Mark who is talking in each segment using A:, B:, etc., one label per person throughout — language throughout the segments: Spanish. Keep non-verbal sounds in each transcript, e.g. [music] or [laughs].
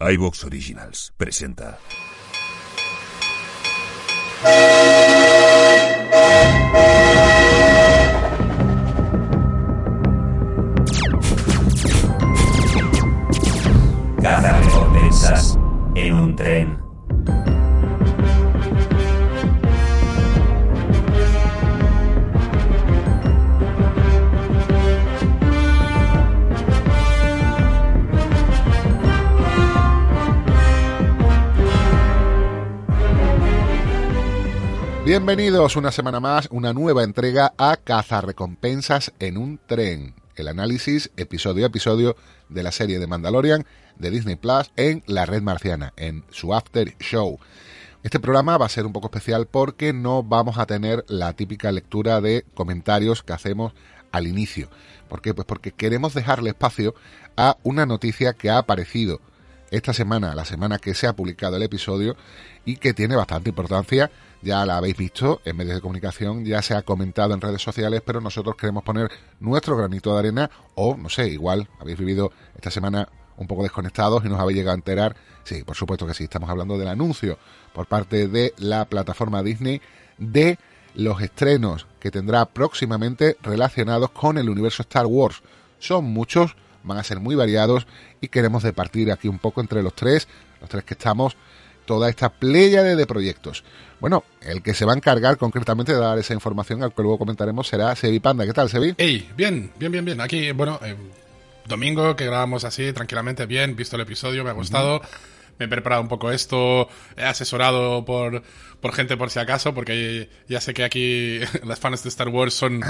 A: iVox Originals presenta.
B: Caza recompensas en un tren.
C: Bienvenidos una semana más, una nueva entrega a Cazarrecompensas en un tren. El análisis episodio a episodio de la serie de Mandalorian de Disney Plus en la red marciana, en su after show. Este programa va a ser un poco especial porque no vamos a tener la típica lectura de comentarios que hacemos al inicio. ¿Por qué? Pues porque queremos dejarle espacio a una noticia que ha aparecido esta semana, la semana que se ha publicado el episodio y que tiene bastante importancia. Ya la habéis visto en medios de comunicación, ya se ha comentado en redes sociales, pero nosotros queremos poner nuestro granito de arena o, no sé, igual habéis vivido esta semana un poco desconectados y nos habéis llegado a enterar. Sí, por supuesto que sí, estamos hablando del anuncio por parte de la plataforma Disney de los estrenos que tendrá próximamente relacionados con el universo Star Wars. Son muchos, van a ser muy variados y queremos departir aquí un poco entre los tres, los tres que estamos, toda esta pléyade de proyectos. Bueno, el que se va a encargar concretamente de dar esa información, al que luego comentaremos, será Sevi Panda. ¿Qué tal, Sevi?
D: Hey, bien, bien, bien, bien. Aquí, bueno, eh, domingo que grabamos así, tranquilamente, bien, visto el episodio, me ha gustado. Me he preparado un poco esto, he asesorado por, por gente por si acaso, porque ya sé que aquí [laughs] las fans de Star Wars son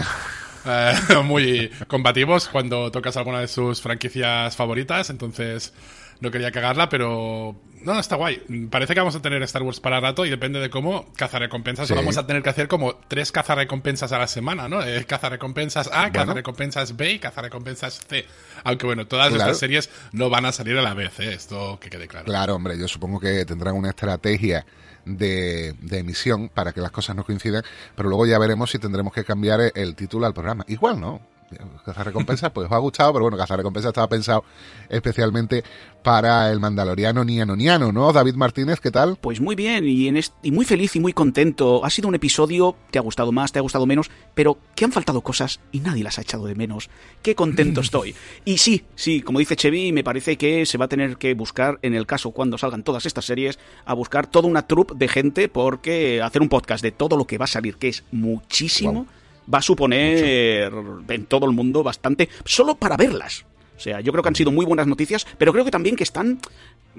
D: eh, [laughs] muy combativos cuando tocas alguna de sus franquicias favoritas, entonces no quería cagarla, pero no, está guay. Parece que vamos a tener Star Wars para rato y depende de cómo cazarrecompensas.
C: Sí.
D: Vamos a tener que hacer como tres cazarrecompensas a la semana, ¿no? Eh, cazarrecompensas A,
C: Bueno.
D: cazarrecompensas B y cazarrecompensas C. Aunque bueno, todas
C: Claro.
D: estas series no van a salir a la vez, ¿eh? Esto que quede claro.
C: Claro, hombre, yo supongo que tendrán una estrategia de, de emisión para que las cosas no coincidan, pero luego ya veremos si tendremos que cambiar el título al programa. Igual, ¿no? Cazar recompensas, pues os ha gustado, pero bueno, Cazar recompensas estaba pensado especialmente para el mandaloriano niano niano, ¿no? David Martínez, ¿qué tal?
E: Pues muy bien y, en y muy feliz y muy contento. Ha sido un episodio, te ha gustado más, te ha gustado menos, pero que han faltado cosas y nadie las ha echado de menos. Qué contento estoy. [laughs] Y sí, sí, como dice Chevy, me parece que se va a tener que buscar, en el caso cuando salgan todas estas series, a buscar toda una troupe de gente porque hacer un podcast de todo lo que va a salir, que es muchísimo,
C: Wow.
E: Va a suponer en todo el mundo bastante, solo para verlas. O sea, yo creo que han sido muy buenas noticias, pero creo que también que están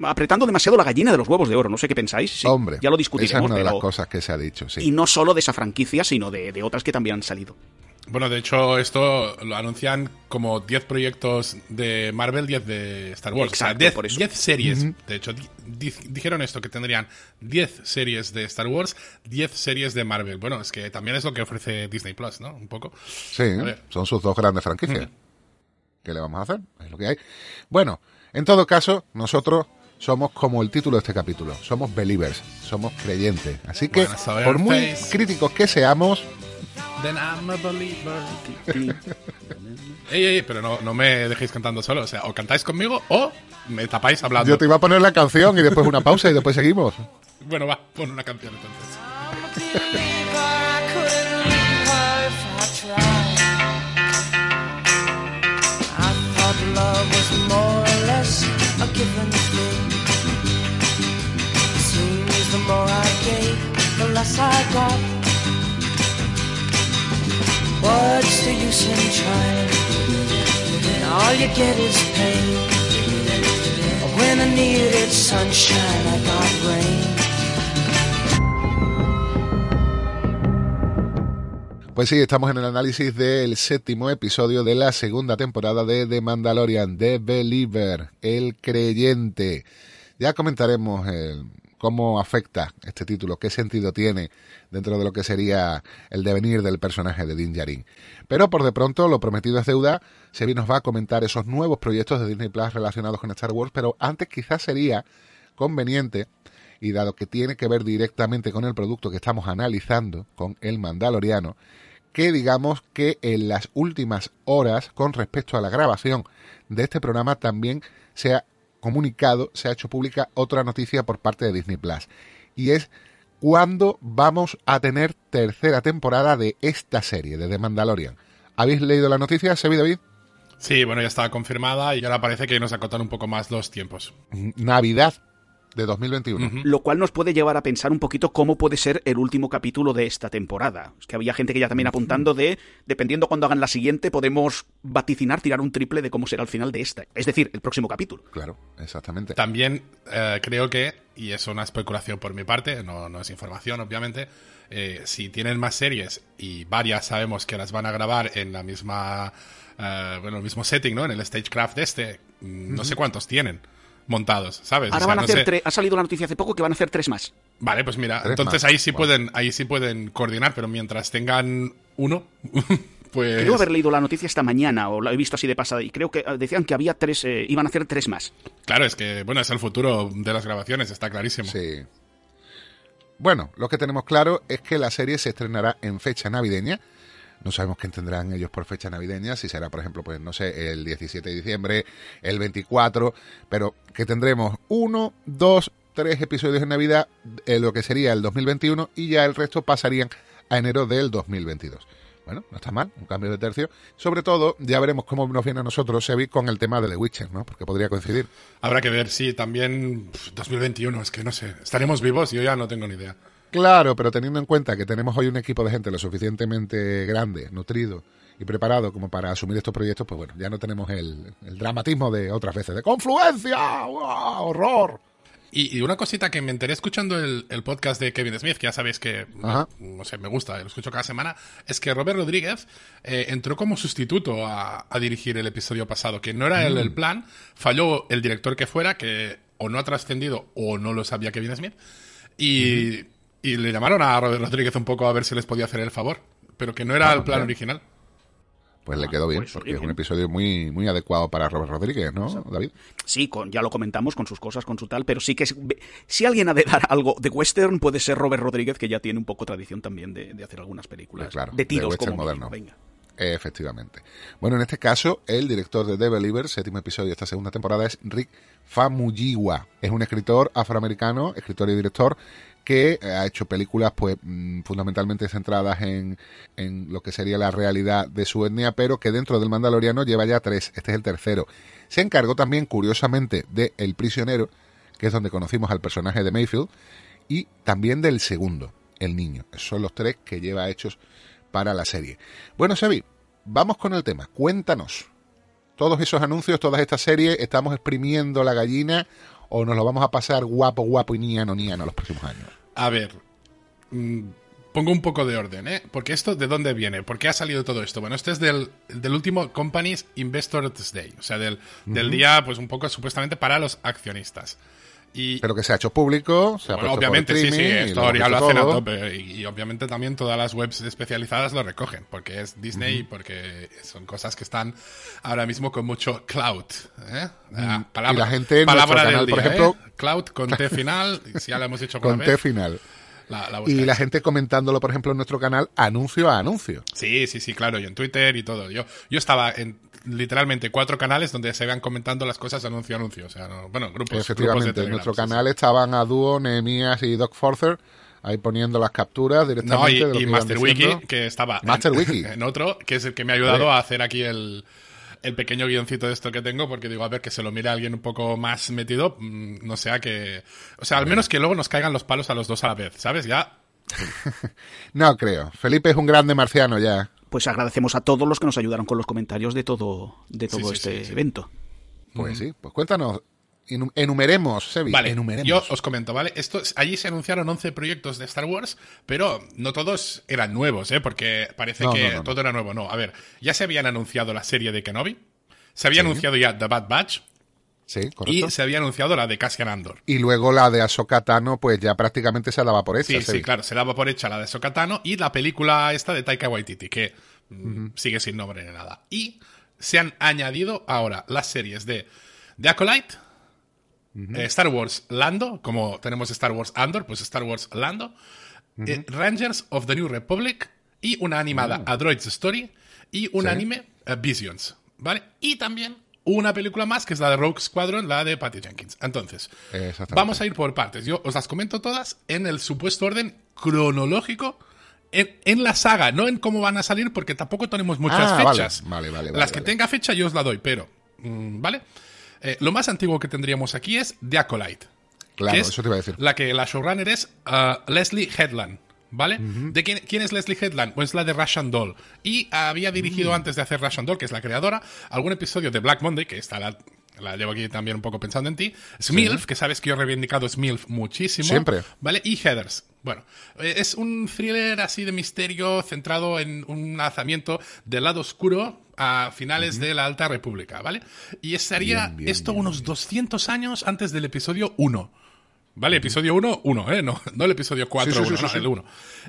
E: apretando demasiado la gallina de los huevos de oro. No sé qué pensáis. Sí,
C: Hombre,
E: ya lo
C: esa
E: discutiremos.
C: es una de las cosas que se ha dicho, sí.
E: Y no solo de esa franquicia, sino de, de otras que también han salido.
D: Bueno, de hecho, esto lo anuncian como 10 proyectos de Marvel, 10 de Star Wars.
E: Exacto,
D: o sea, 10,
E: por eso.
D: 10 series. De hecho, di- di- dijeron esto, que tendrían 10 series de Star Wars, 10 series de Marvel. Bueno, es que también es lo que ofrece Disney Plus, ¿no? Un poco.
C: Sí, son sus dos grandes franquicias. ¿Qué le vamos a hacer? Es lo que hay. Bueno, en todo caso, nosotros somos como el título de este capítulo. Somos believers, somos creyentes. Así que, por muy
D: face.
C: críticos que seamos,
D: Then I'm a believer. [laughs] ey, ey, pero no, no me dejéis cantando solo. O sea, o cantáis conmigo o me tapáis hablando.
C: yo te iba a poner la canción y después una pausa y después seguimos.
D: Bueno, va, pon una canción entonces.
F: I thought love was more or less a given thing. Seems the more I gave, the less I got. What's the use in trying? All you get is pain.
C: Pues sí, estamos en el análisis del séptimo episodio de la segunda temporada de The Mandalorian, The Believer, el creyente. Ya comentaremos el cómo afecta este título, qué sentido tiene dentro de lo que sería el devenir del personaje de Din Djarin. Pero por de pronto, lo prometido es deuda, Sebi nos va a comentar esos nuevos proyectos de Disney Plus relacionados con Star Wars, pero antes quizás sería conveniente, y dado que tiene que ver directamente con el producto que estamos analizando, con el Mandaloriano, que digamos que en las últimas horas, con respecto a la grabación de este programa, también se ha comunicado se ha hecho pública otra noticia por parte de Disney Plus. Y es cuándo vamos a tener tercera temporada de esta serie, de The Mandalorian. ¿Habéis leído la noticia, Sebi David?
D: Sí, bueno, ya estaba confirmada y ahora parece que nos acotan un poco más los tiempos.
C: Navidad de 2021.
D: Ujú.
E: Lo cual nos puede llevar a pensar un poquito cómo puede ser el último capítulo de esta temporada. Es que había gente que ya también apuntando de, dependiendo cuando hagan la siguiente, podemos vaticinar, tirar un triple de cómo será el final de esta. Es decir, el próximo capítulo.
C: Claro, exactamente.
D: También eh, creo que, y es una especulación por mi parte, no, no es información, obviamente, eh, si tienen más series y varias sabemos que las van a grabar en la misma, eh, bueno, el mismo setting, ¿no? En el Stagecraft de este, mm, no sé cuántos tienen montados, ¿sabes? O
E: Ahora
D: sea,
E: van a
D: no
E: hacer
D: sé-
E: tres. Ha salido la noticia hace poco que van a hacer tres más.
D: Vale, pues mira, entonces
C: más.
D: ahí sí
C: Wow.
D: pueden, ahí sí pueden coordinar, pero mientras tengan uno, [laughs] pues
E: Creo haber leído la noticia esta mañana, o la he visto así de pasada, y creo que eh, decían que había tres, eh, iban a hacer tres más.
D: claro, es que bueno, es el futuro de las grabaciones, está clarísimo.
C: Sí. Bueno, lo que tenemos claro es que la serie se estrenará en fecha navideña. No sabemos qué tendrán ellos por fecha navideña, si será, por ejemplo, pues no sé, el 17 de diciembre, el 24, pero que tendremos uno, dos, tres episodios en Navidad, en lo que sería el 2021, y ya el resto pasarían a enero del 2022. Bueno, no está mal, un cambio de tercio. Sobre todo, ya veremos cómo nos viene a nosotros, Sebi, con el tema de The Witcher, ¿no? Porque podría coincidir.
D: Habrá que ver, sí, también pf, 2021, es que no sé, estaremos vivos, yo ya no tengo ni idea.
C: Claro, pero teniendo en cuenta que tenemos hoy un equipo de gente lo suficientemente grande, nutrido y preparado como para asumir estos proyectos, pues bueno, ya no tenemos el, el dramatismo de otras veces, de confluencia, ¡Wow! horror.
D: Y, y una cosita que me enteré escuchando el, el podcast de Kevin Smith, que ya sabéis que, no sé, me gusta, lo escucho cada semana, es que Robert Rodríguez eh, entró como sustituto a, a dirigir el episodio pasado, que no era el, el plan, falló el director que fuera, que o no ha trascendido o no lo sabía Kevin Smith, y, y le llamaron a Robert Rodríguez un poco a ver si les podía hacer el favor, pero que no era
C: Ah,
D: el plan
C: bien.
D: original.
C: Pues le quedó bien,
E: pues,
C: porque es un episodio muy, muy adecuado para Robert Rodríguez, ¿no, David?
E: Sí, con, ya lo comentamos con sus cosas, con su tal, pero sí que es- si alguien ha de dar algo de western puede ser Robert Rodríguez, que ya tiene un poco tradición también de, de hacer algunas películas
C: Pues claro,
E: de tiros
C: de western
E: como
C: moderno.
E: venga.
C: Efectivamente. Bueno, en este caso, el director de The Believer, séptimo episodio de esta segunda temporada, es Rick Famuyiwa. Es un escritor afroamericano, escritor y director, que eh, ha hecho películas pues mm, fundamentalmente centradas en, en lo que sería la realidad de su etnia, pero que dentro del Mandaloriano lleva ya tres. Este es el tercero. Se encargó también, curiosamente, de El prisionero, que es donde conocimos al personaje de Mayfield, y también del segundo, El niño. Esos son los tres que lleva hechos para la serie. Bueno, Xavi, vamos con el tema. Cuéntanos. Todos esos anuncios, todas estas series, ¿estamos exprimiendo la gallina o nos lo vamos a pasar guapo, guapo y niano, niano los próximos años?
D: A ver, mm, pongo un poco de orden, ¿eh? Porque esto, ¿de dónde viene? ¿Por qué ha salido todo esto? Bueno, este es del, del último Companies Investors Day, o sea, del, del día, pues un poco supuestamente para los accionistas. Y,
C: Pero que se ha hecho público, se ha
D: bueno,
C: puesto
D: obviamente, sí, sí, esto ya lo hacen a tope. Y, y obviamente también todas las webs especializadas lo recogen, porque es Disney y porque son cosas que están ahora mismo con mucho cloud. ¿eh? Ah,
C: y la gente en
D: palabra del
C: canal, por
D: día,
C: ejemplo-
D: ¿eh? Cloud con T final, si ya lo hemos dicho
C: Con
D: alguna
C: T
D: vez,
C: final.
D: la- la
C: Y la gente comentándolo, por ejemplo, en nuestro canal, anuncio a anuncio.
D: Sí, sí, sí, claro, y en Twitter y todo. Yo, yo estaba en literalmente cuatro canales donde se vean comentando las cosas anuncio a anuncio. O sea, no- bueno, grupos, grupos de
C: Efectivamente, en nuestro canal estaban a dúo, Nehemías y Doc Forcer, ahí poniendo las capturas
D: No,
C: directamente
D: y,
C: de lo que
D: y
C: iban
D: Master Wiki, que estaba
C: Master
D: en,
C: Wiki. [laughs]
D: en otro, que es el que me ha ayudado a hacer aquí el, el pequeño guioncito de esto que tengo, porque digo, a ver, que se lo mire alguien un poco más metido, mm, no sea que... O sea, al menos que luego nos caigan los palos a los dos a la vez, ¿sabes? Ya... [laughs]
C: No creo. Felipe es un grande marciano ya.
E: Pues agradecemos a todos los que nos ayudaron con los comentarios de todo, de todo
D: Sí,
E: este
D: sí, sí.
E: evento.
C: Pues sí, pues cuéntanos. Enum- Enumeremos, Sebi,
D: Vale,
C: enumeremos.
D: yo os comento, ¿vale? Esto, allí se anunciaron 11 proyectos de Star Wars, pero no todos eran nuevos, ¿eh? Porque parece
C: No,
D: que
C: no, no, no.
D: todo era nuevo. No, a ver, ya se habían anunciado la serie de Kenobi, se había
C: Sí.
D: anunciado ya The Bad Batch
C: Sí, correcto.
D: y se había anunciado la de Cassian Andor.
C: Y luego la de Ahsoka Tano, pues ya prácticamente se daba por hecha.
D: Sí, sí, claro, se daba por hecha la de Sokatano y la película esta de Taika Waititi, que mm, sigue sin nombre ni nada. Y se han añadido ahora las series de The Acolyte, eh, Star Wars Lando, como tenemos Star Wars Andor, pues Star Wars Lando, eh, Rangers of the New Republic y una animada A Droid's Story y un
C: Sí.
D: anime eh, Visions, ¿vale? Y también una película más, que es la de Rogue Squadron, la de Patty Jenkins. Entonces, vamos a ir por partes. Yo os las comento todas en el supuesto orden cronológico en, en la saga, no en cómo van a salir, porque tampoco tenemos muchas
C: Ah,
D: fechas.
C: Vale, vale, vale,
D: las que tenga fecha yo os la doy, pero, mm, ¿vale? Eh, lo más antiguo que tendríamos aquí es The Acolyte.
C: Claro,
D: que es
C: eso te iba a decir.
D: La que la showrunner es uh, Leslie Headland. ¿Vale? ¿De quién, quién es Leslie Headland? Pues la de Russian Doll. Y había dirigido
C: Mm.
D: antes de hacer Russian Doll, que es la creadora, algún episodio de Black Monday, que está la, la llevo aquí también un poco pensando en ti. Smilf, que sabes que yo he reivindicado Smilf muchísimo.
C: Siempre.
D: ¿Vale? Y Heathers. Bueno, eh, es un thriller así de misterio centrado en un lanzamiento del lado oscuro a finales de la Alta República, ¿vale? Y estaría
C: Bien, bien,
D: esto
C: bien,
D: unos 200 años antes del episodio 1. ¿Vale? Episodio 1, 1, ¿eh? No, [laughs] no el episodio 4,
C: Sí, sí, sí,
D: 1,
C: sí,
D: no,
C: sí.
D: el 1.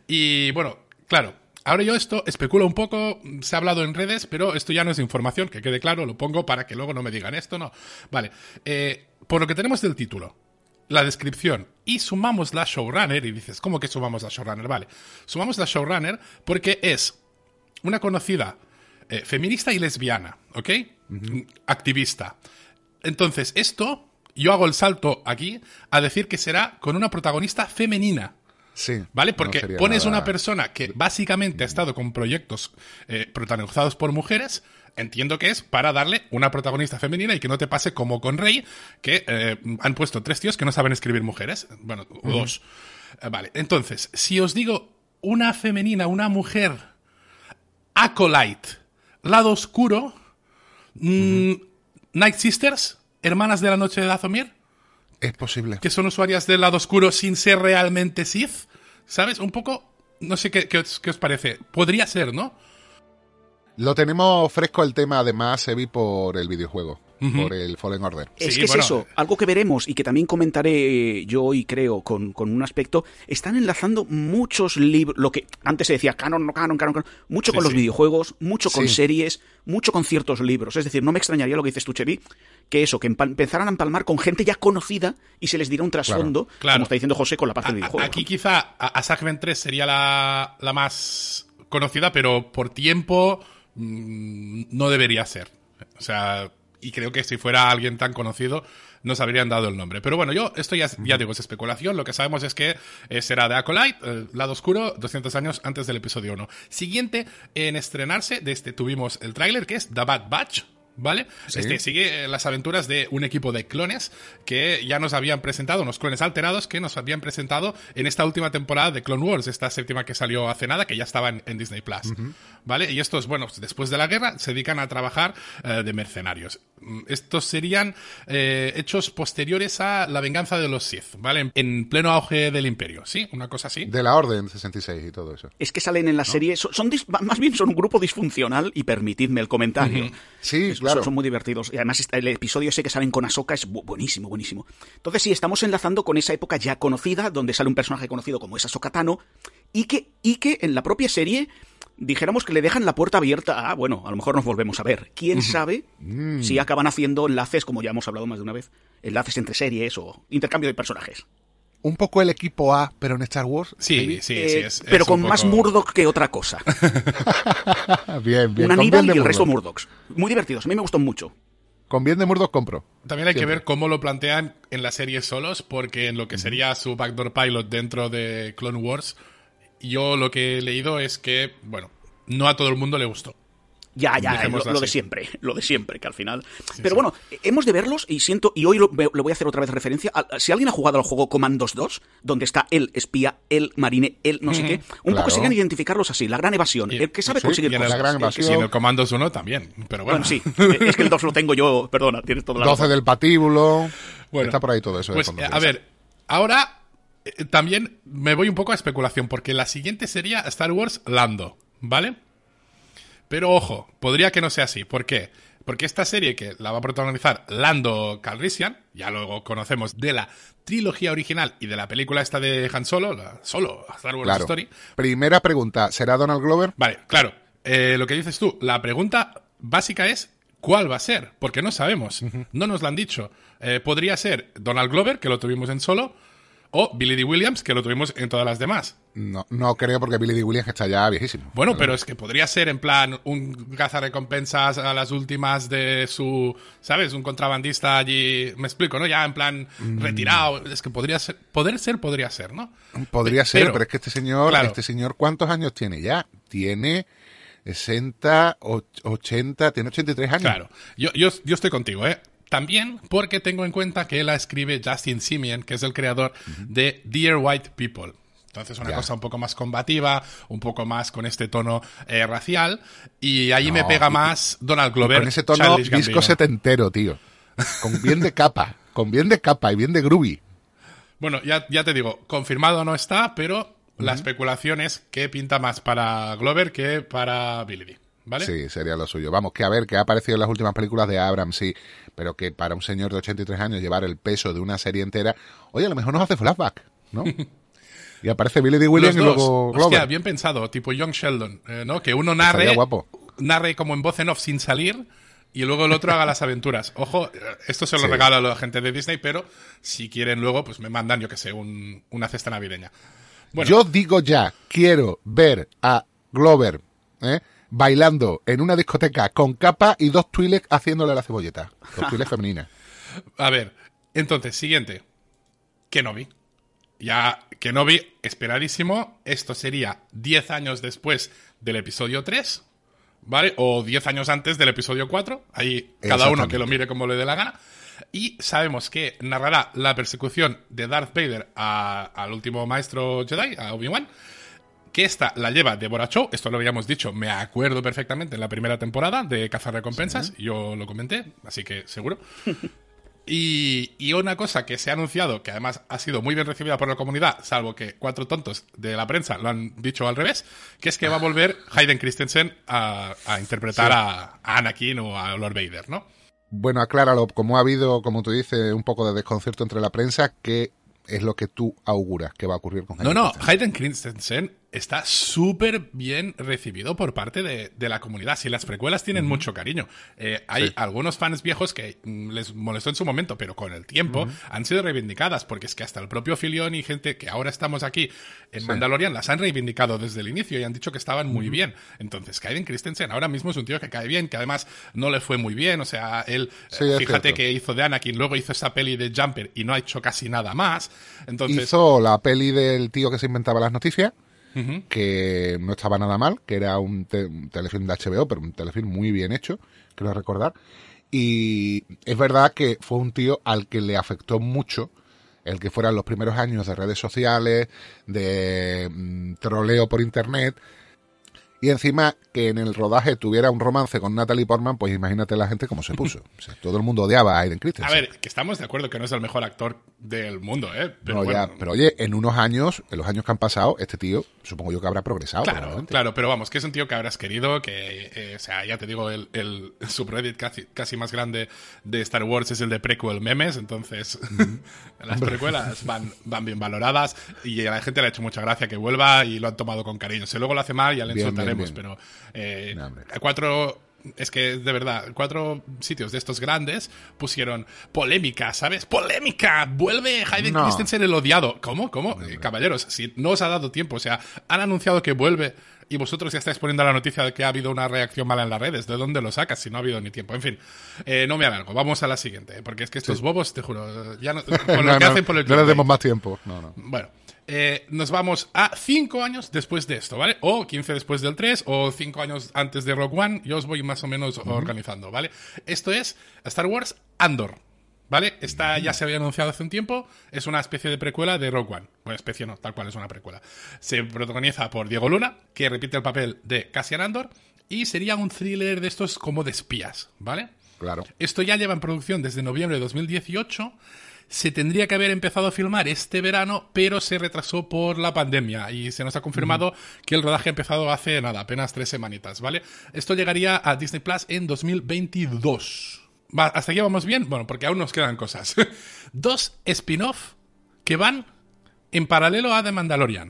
D: Y bueno, claro, ahora yo esto especulo un poco, se ha hablado en redes, pero esto ya no es información, que quede claro, lo pongo para que luego no me digan esto, no. Vale, eh, por lo que tenemos del título, la descripción y sumamos la showrunner, y dices, ¿cómo que sumamos la showrunner? Vale, sumamos la showrunner porque es una conocida eh, feminista y lesbiana, ¿ok? Activista. Entonces, esto, yo hago el salto aquí a decir que será con una protagonista femenina.
C: Sí.
D: ¿Vale? Porque pones
C: nada-
D: una persona que básicamente ha estado con proyectos eh, protagonizados por mujeres, entiendo que es para darle una protagonista femenina y que no te pase como con Rey, que eh, han puesto tres tíos que no saben escribir mujeres. Bueno, dos. Eh, vale, entonces, si os digo una femenina, una mujer, Acolyte, lado oscuro, mm, Night Sisters, hermanas de la noche de Dazomir,
C: Es posible.
D: que son usuarias del lado oscuro sin ser realmente Sith, ¿sabes? Un poco, no sé qué, qué os, qué os parece. Podría ser, ¿no?
C: Lo tenemos fresco el tema, además, Evi, por el videojuego, por el Fallen Order.
E: Es
D: Sí,
E: que es eso,
D: eh.
E: algo que veremos y que también comentaré yo hoy, creo, con, con un aspecto. Están enlazando muchos libros, lo que antes se decía canon, no canon, canon, canon, mucho
D: Sí,
E: con los videojuegos, mucho con
C: Sí.
E: series, mucho con ciertos libros. Es decir, no me extrañaría lo que dices tú, Chevi, que eso, que empezaran a empalmar con gente ya conocida y se les diera un trasfondo,
D: claro.
E: como está diciendo José, con la parte
D: A-
E: del videojuego.
D: aquí quizá a, a Segment 3 sería la, la más conocida, pero por tiempo no debería ser. O sea, y creo que si fuera alguien tan conocido nos habrían dado el nombre. Pero bueno, yo, esto ya, es- ya digo, es especulación. Lo que sabemos es que eh, será de Acolyte, eh, lado oscuro, 200 años antes del episodio 1. Siguiente en estrenarse, de este tuvimos el tráiler, que es The Bad Batch. ¿Vale? Este sigue eh, las aventuras de un equipo de clones que ya nos habían presentado, unos clones alterados que nos habían presentado en esta última temporada de Clone Wars, esta séptima que salió hace nada, que ya estaba en, en Disney Plus. ¿Vale? Y estos, bueno, después de la guerra se dedican a trabajar eh, de mercenarios. Mm, Estos serían eh, hechos posteriores a la venganza de los Sith, ¿vale? En, en pleno auge del Imperio, ¿sí? Una cosa así.
C: De la Orden 66 y todo eso.
E: Es que salen en la serie, son, más bien son un grupo disfuncional y permitidme el comentario.
C: Sí,
E: Es-
C: claro.
E: Son, son muy divertidos. Y además el episodio ese que salen con Ahsoka es bu- buenísimo, buenísimo. Entonces sí, estamos enlazando con esa época ya conocida, donde sale un personaje conocido como es Ahsoka Tano, y que, y que en la propia serie dijéramos que le dejan la puerta abierta a, bueno, a lo mejor nos volvemos a ver. ¿Quién sabe
C: Mm.
E: si acaban haciendo enlaces, como ya hemos hablado más de una vez, enlaces entre series o intercambio de personajes?
C: Un poco el equipo A, pero en Star Wars.
D: Sí, sí,
E: Eh,
D: sí. Es,
E: pero
D: es
E: con más Murdoch que otra cosa. [laughs]
C: bien, bien.
E: un
C: Con
E: Aníbal y el resto
C: Murdoch.
E: Murdochs. Muy divertidos, a mí me gustan mucho.
C: Con bien de Murdoch compro.
D: También hay que ver cómo lo plantean en la serie solos, porque en lo que sería su backdoor pilot dentro de Clone Wars, yo lo que he leído es que, bueno, no a todo el mundo le gustó.
E: Ya, ya, lo,
D: Dejémoslo
E: lo de siempre, [laughs] lo de siempre, que al final. Pero
D: sí.
E: bueno, hemos de verlos y siento, y hoy lo, le voy a hacer otra vez referencia. a- si alguien ha jugado al juego Commandos 2, donde está el espía, el marine, el no sé qué, un
C: claro.
E: poco serían identificarlos así, la gran evasión,
D: Y-
E: el que sabe
C: sí,
E: conseguir
D: y en
E: cosas.
C: la gran
E: el que-
C: evasión.
D: Y en el Commandos 1 también, pero bueno.
E: Bueno, sí, es que el 2 lo tengo yo, perdona, tienes toda la
C: 12
E: razón.
C: del patíbulo.
D: Bueno,
C: Está por ahí todo eso. de
D: Pues, eh,
C: sí.
D: a ver, ahora eh, también me voy un poco a especulación, porque la siguiente sería Star Wars Lando, ¿vale? Pero ojo, podría que no sea así. ¿Por qué? Porque esta serie que la va a protagonizar Lando Calrissian, ya luego conocemos de la trilogía original y de la película esta de Han Solo, la Solo, Star Wars
C: Claro.
D: Story.
C: Primera pregunta. ¿Será Donald Glover?
D: Vale, claro. eh, lo que dices tú, la pregunta básica es ¿cuál va a ser? Porque no sabemos. No nos lo han dicho. Eh, podría ser Donald Glover, que lo tuvimos en solo, O Billy D. Williams, que lo tuvimos en todas las demás.
C: No, no creo porque Billy D. Williams está ya viejísimo.
D: Bueno, pero es que podría ser en plan un cazarrecompensas a las últimas de su, ¿sabes? Un contrabandista allí, me explico, ¿no? Ya en plan
C: Mm.
D: retirado. Es que podría ser, poder ser, podría ser, ¿no?
C: Podría
D: Pe-
C: ser,
D: pero-
C: es que este señor,
D: claro.
C: este señor, ¿cuántos años tiene ya? Tiene 60, och- 80, tiene 83 años.
D: Claro, yo, yo, yo estoy contigo, ¿eh? También porque tengo en cuenta que la escribe Justin Simeon, que es el creador de Dear White People. Entonces, una cosa un poco más combativa, un poco más con este tono eh, racial. Y ahí me pega
C: y-
D: más Donald Glover.
C: Con ese tono disco
D: Gambino.
C: setentero, tío. Con bien de capa, con bien de capa y bien de groovy.
D: Bueno, ya, ya te digo, confirmado no está, pero la especulación es que pinta más para Glover que para Billy ¿Vale?
C: Sí, sería lo suyo. Vamos, que a ver, que ha aparecido en las últimas películas de Abrams, sí, pero que para un señor de 83 años llevar el peso de una serie entera, oye, a lo mejor nos hace flashback, ¿no? [laughs] y aparece Billy D. Williams y luego
D: Hostia,
C: Glover.
D: bien pensado, tipo Young Sheldon, eh, ¿no? Que uno narre,
C: guapo.
D: narre como en voz en off sin salir y luego el otro haga las aventuras. Ojo, eh, esto se lo
C: Sí.
D: regalo a la gente de Disney, pero si quieren luego, pues me mandan, yo que sé, un- una cesta navideña. Bueno,
C: Yo digo ya, quiero ver a Glover ¿eh? Bailando en una discoteca con capa y dos Twi'lek haciéndole la cebolleta. Dos femeninas.
D: a ver, entonces, siguiente. Kenobi. Ya, Kenobi, esperadísimo. Esto sería 10 años después del episodio 3, ¿vale? O 10 años antes del episodio 4. Ahí cada uno que lo mire como le dé la gana. Y sabemos que narrará la persecución de Darth Vader al último maestro Jedi, a Obi-Wan. Que esta la lleva Deborah Chow, esto lo habíamos dicho, me acuerdo perfectamente en la primera temporada de Cazar Recompensas, yo lo comenté, así que seguro. [laughs] Y, y una cosa que se ha anunciado, que además ha sido muy bien recibida por la comunidad, salvo que cuatro tontos de la prensa lo han dicho al revés, que es que va a volver [laughs] Hayden Christensen a, a interpretar a, a Anakin o a Lord Vader, ¿no?
C: Bueno, acláralo, como ha habido, como tú dices, un poco de desconcierto entre la prensa, ¿qué es lo que tú auguras que va a ocurrir con
D: No,
C: Hayden
D: no,
C: Christensen?
D: Hayden Christensen está súper bien recibido por parte de, de la comunidad. Si las precuelas tienen mucho cariño. Eh, hay
C: Sí.
D: algunos fans viejos que mm, les molestó en su momento, pero con el tiempo han sido reivindicadas, porque es que hasta el propio Filión y gente que ahora estamos aquí en Mandalorian las han reivindicado desde el inicio y han dicho que estaban muy bien. Entonces, Hayden Christensen ahora mismo es un tío que cae bien, que además no le fue muy bien. O sea, él,
C: Sí,
D: eh, fíjate
C: cierto.
D: que hizo de Anakin, luego hizo esa peli de Jumper y no ha hecho casi nada más. Entonces,
C: Hizo la peli del tío que se inventaba las noticias, Que no estaba nada mal, que era un, te- telefilm de HBO, pero un telefilm muy bien hecho, creo recordar. Y es verdad que fue un tío al que le afectó mucho el que fueran los primeros años de redes sociales, de mm, troleo por internet. Y encima que en el rodaje tuviera un romance con Natalie Portman, pues imagínate la gente cómo se puso. [laughs] O sea, todo el mundo odiaba a Aiden
D: A
C: Christensen.
D: ver, que estamos de acuerdo que no es el mejor actor del mundo, ¿eh? Pero
C: No,
D: bueno,
C: ya, pero oye, en unos años, en los años que han pasado, este tío, supongo yo que habrá progresado.
D: Claro, claro, pero vamos, que es un tío que habrás querido, que, eh, o sea, ya te digo, el, el subreddit casi, casi más grande de Star Wars es el de prequel memes, entonces [laughs] las precuelas van, van bien valoradas y a la gente le ha hecho mucha gracia que vuelva y lo han tomado con cariño. Si luego lo hace mal ya le
C: Bien,
D: pero eh,
C: No,
D: cuatro... Es que, de verdad, cuatro sitios de estos grandes pusieron polémica, ¿sabes? ¡Polémica! ¡Vuelve Hayden
C: No.
D: Christensen el odiado! ¿Cómo? ¿Cómo? Eh, caballeros, si no os ha dado tiempo, o sea, han anunciado que vuelve y vosotros ya estáis poniendo la noticia de que ha habido una reacción mala en las redes. ¿De dónde lo sacas si no ha habido ni tiempo? En fin, eh, no me alargo. Vamos a la siguiente, porque es que estos bobos, te juro, ya no, [laughs] con lo
C: no,
D: que
C: no,
D: hacen por el
C: no les demos más tiempo. No, no.
D: Bueno, eh, nos vamos a 5 años después de esto, ¿vale? O 15 después del 3, o 5 años antes de Rogue One. Yo os voy más o menos organizando, ¿vale? Esto es Star Wars Andor, ¿vale? Esta ya se había anunciado hace un tiempo. Es una especie de precuela de Rogue One. Bueno, especie no, tal cual es una precuela. Se protagoniza por Diego Luna, que repite el papel de Cassian Andor, y sería un thriller de estos como de espías, ¿vale?
C: Claro.
D: Esto ya lleva en producción desde noviembre de 2018. Se tendría que haber empezado a filmar este verano, pero se retrasó por la pandemia y se nos ha confirmado que el rodaje ha empezado hace nada, apenas tres semanitas, ¿vale? Esto llegaría a Disney Plus en 2022. Va, ¿Hasta aquí vamos bien? Bueno, porque aún nos quedan cosas. [laughs] Dos spin-off que van en paralelo a The Mandalorian.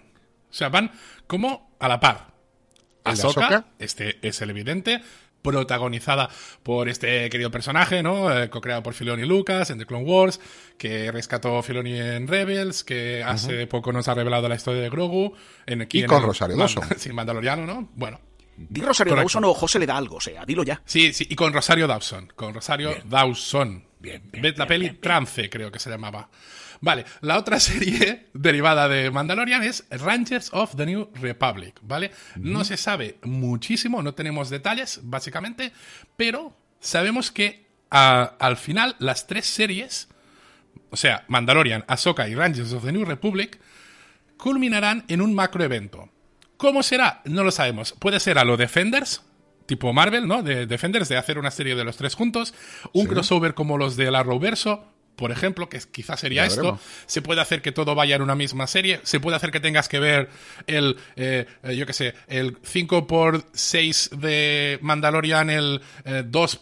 D: O sea, van como a la par.
C: ¿El de
D: Ahsoka,
C: Ahsoka?
D: este es el evidente. Protagonizada por este querido personaje, ¿no? Eh, co-creado por Filoni Lucas en The Clone Wars, que rescató Filoni en Rebels, que hace poco nos ha revelado la historia de Grogu. En, aquí
C: Y
D: en
C: con
D: el-
C: Rosario
D: Man-
C: Dawson. [laughs]
D: Sí, Mandaloriano, ¿no? Bueno.
E: Di Rosario
D: Correcto.
E: Dawson o José le da algo, o sea, dilo ya.
D: Sí, sí, y con Rosario Dawson. Con Rosario Dawson.
C: Bien,
D: la peli Trance, creo que se llamaba. Vale, la otra [laughs] serie derivada de Mandalorian es Rangers of the New Republic, ¿vale? No se sabe muchísimo, no tenemos detalles, básicamente, pero sabemos que ah, al final las tres series, o sea, Mandalorian, Ahsoka y Rangers of the New Republic, culminarán en un macroevento. ¿Cómo será? No lo sabemos. Puede ser a lo Defenders, tipo Marvel, ¿no? De Defenders, de hacer una serie de los tres juntos. Un crossover como los de la Arrowverso, por ejemplo, que quizás sería esto. Se puede hacer que todo vaya en una misma serie. Se puede hacer que tengas que ver el, eh, eh, yo qué sé, el 5 por 6 de Mandalorian, el eh, 2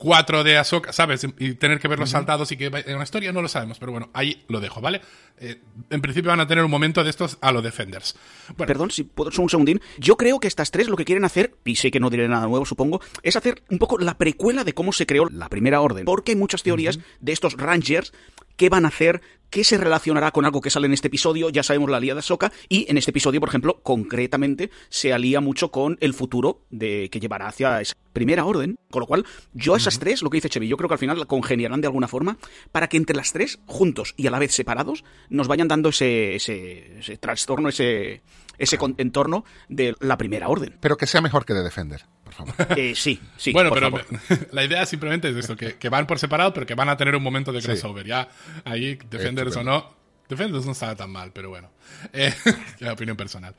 D: 4 de Ahsoka, ¿sabes? Y tener que verlos saltados y que en una historia, no lo sabemos. Pero bueno, ahí lo dejo, ¿vale? Eh, en principio van a tener un momento de estos a los Defenders. Bueno,
E: Perdón, si puedo un segundín. Yo creo que estas tres lo que quieren hacer, y sé que no diré nada nuevo, supongo, es hacer un poco la precuela de cómo se creó la primera orden. Porque hay muchas teorías de estos Rangers, qué van a hacer, qué se relacionará con algo que sale en este episodio, ya sabemos la alía de Ahsoka, y en este episodio, por ejemplo, concretamente, se alía mucho con el futuro de que llevará hacia esa primera orden. Con lo cual, yo a esas tres, lo que dice Chevy, yo creo que al final la congeniarán de alguna forma para que entre las tres, juntos y a la vez separados, nos vayan dando ese, ese, ese trastorno, ese, ese entorno de la primera orden.
C: Pero que sea mejor que de Defender, por favor.
E: Eh, sí, sí.
D: bueno,
E: por
D: pero
E: favor. [laughs]
D: la idea simplemente es esto, que, que van por separado, pero que van a tener un momento de crossover. Ya ahí, Defenders o no, Defenders no estaba tan mal, pero bueno. [laughs] Eh, ya opinión personal.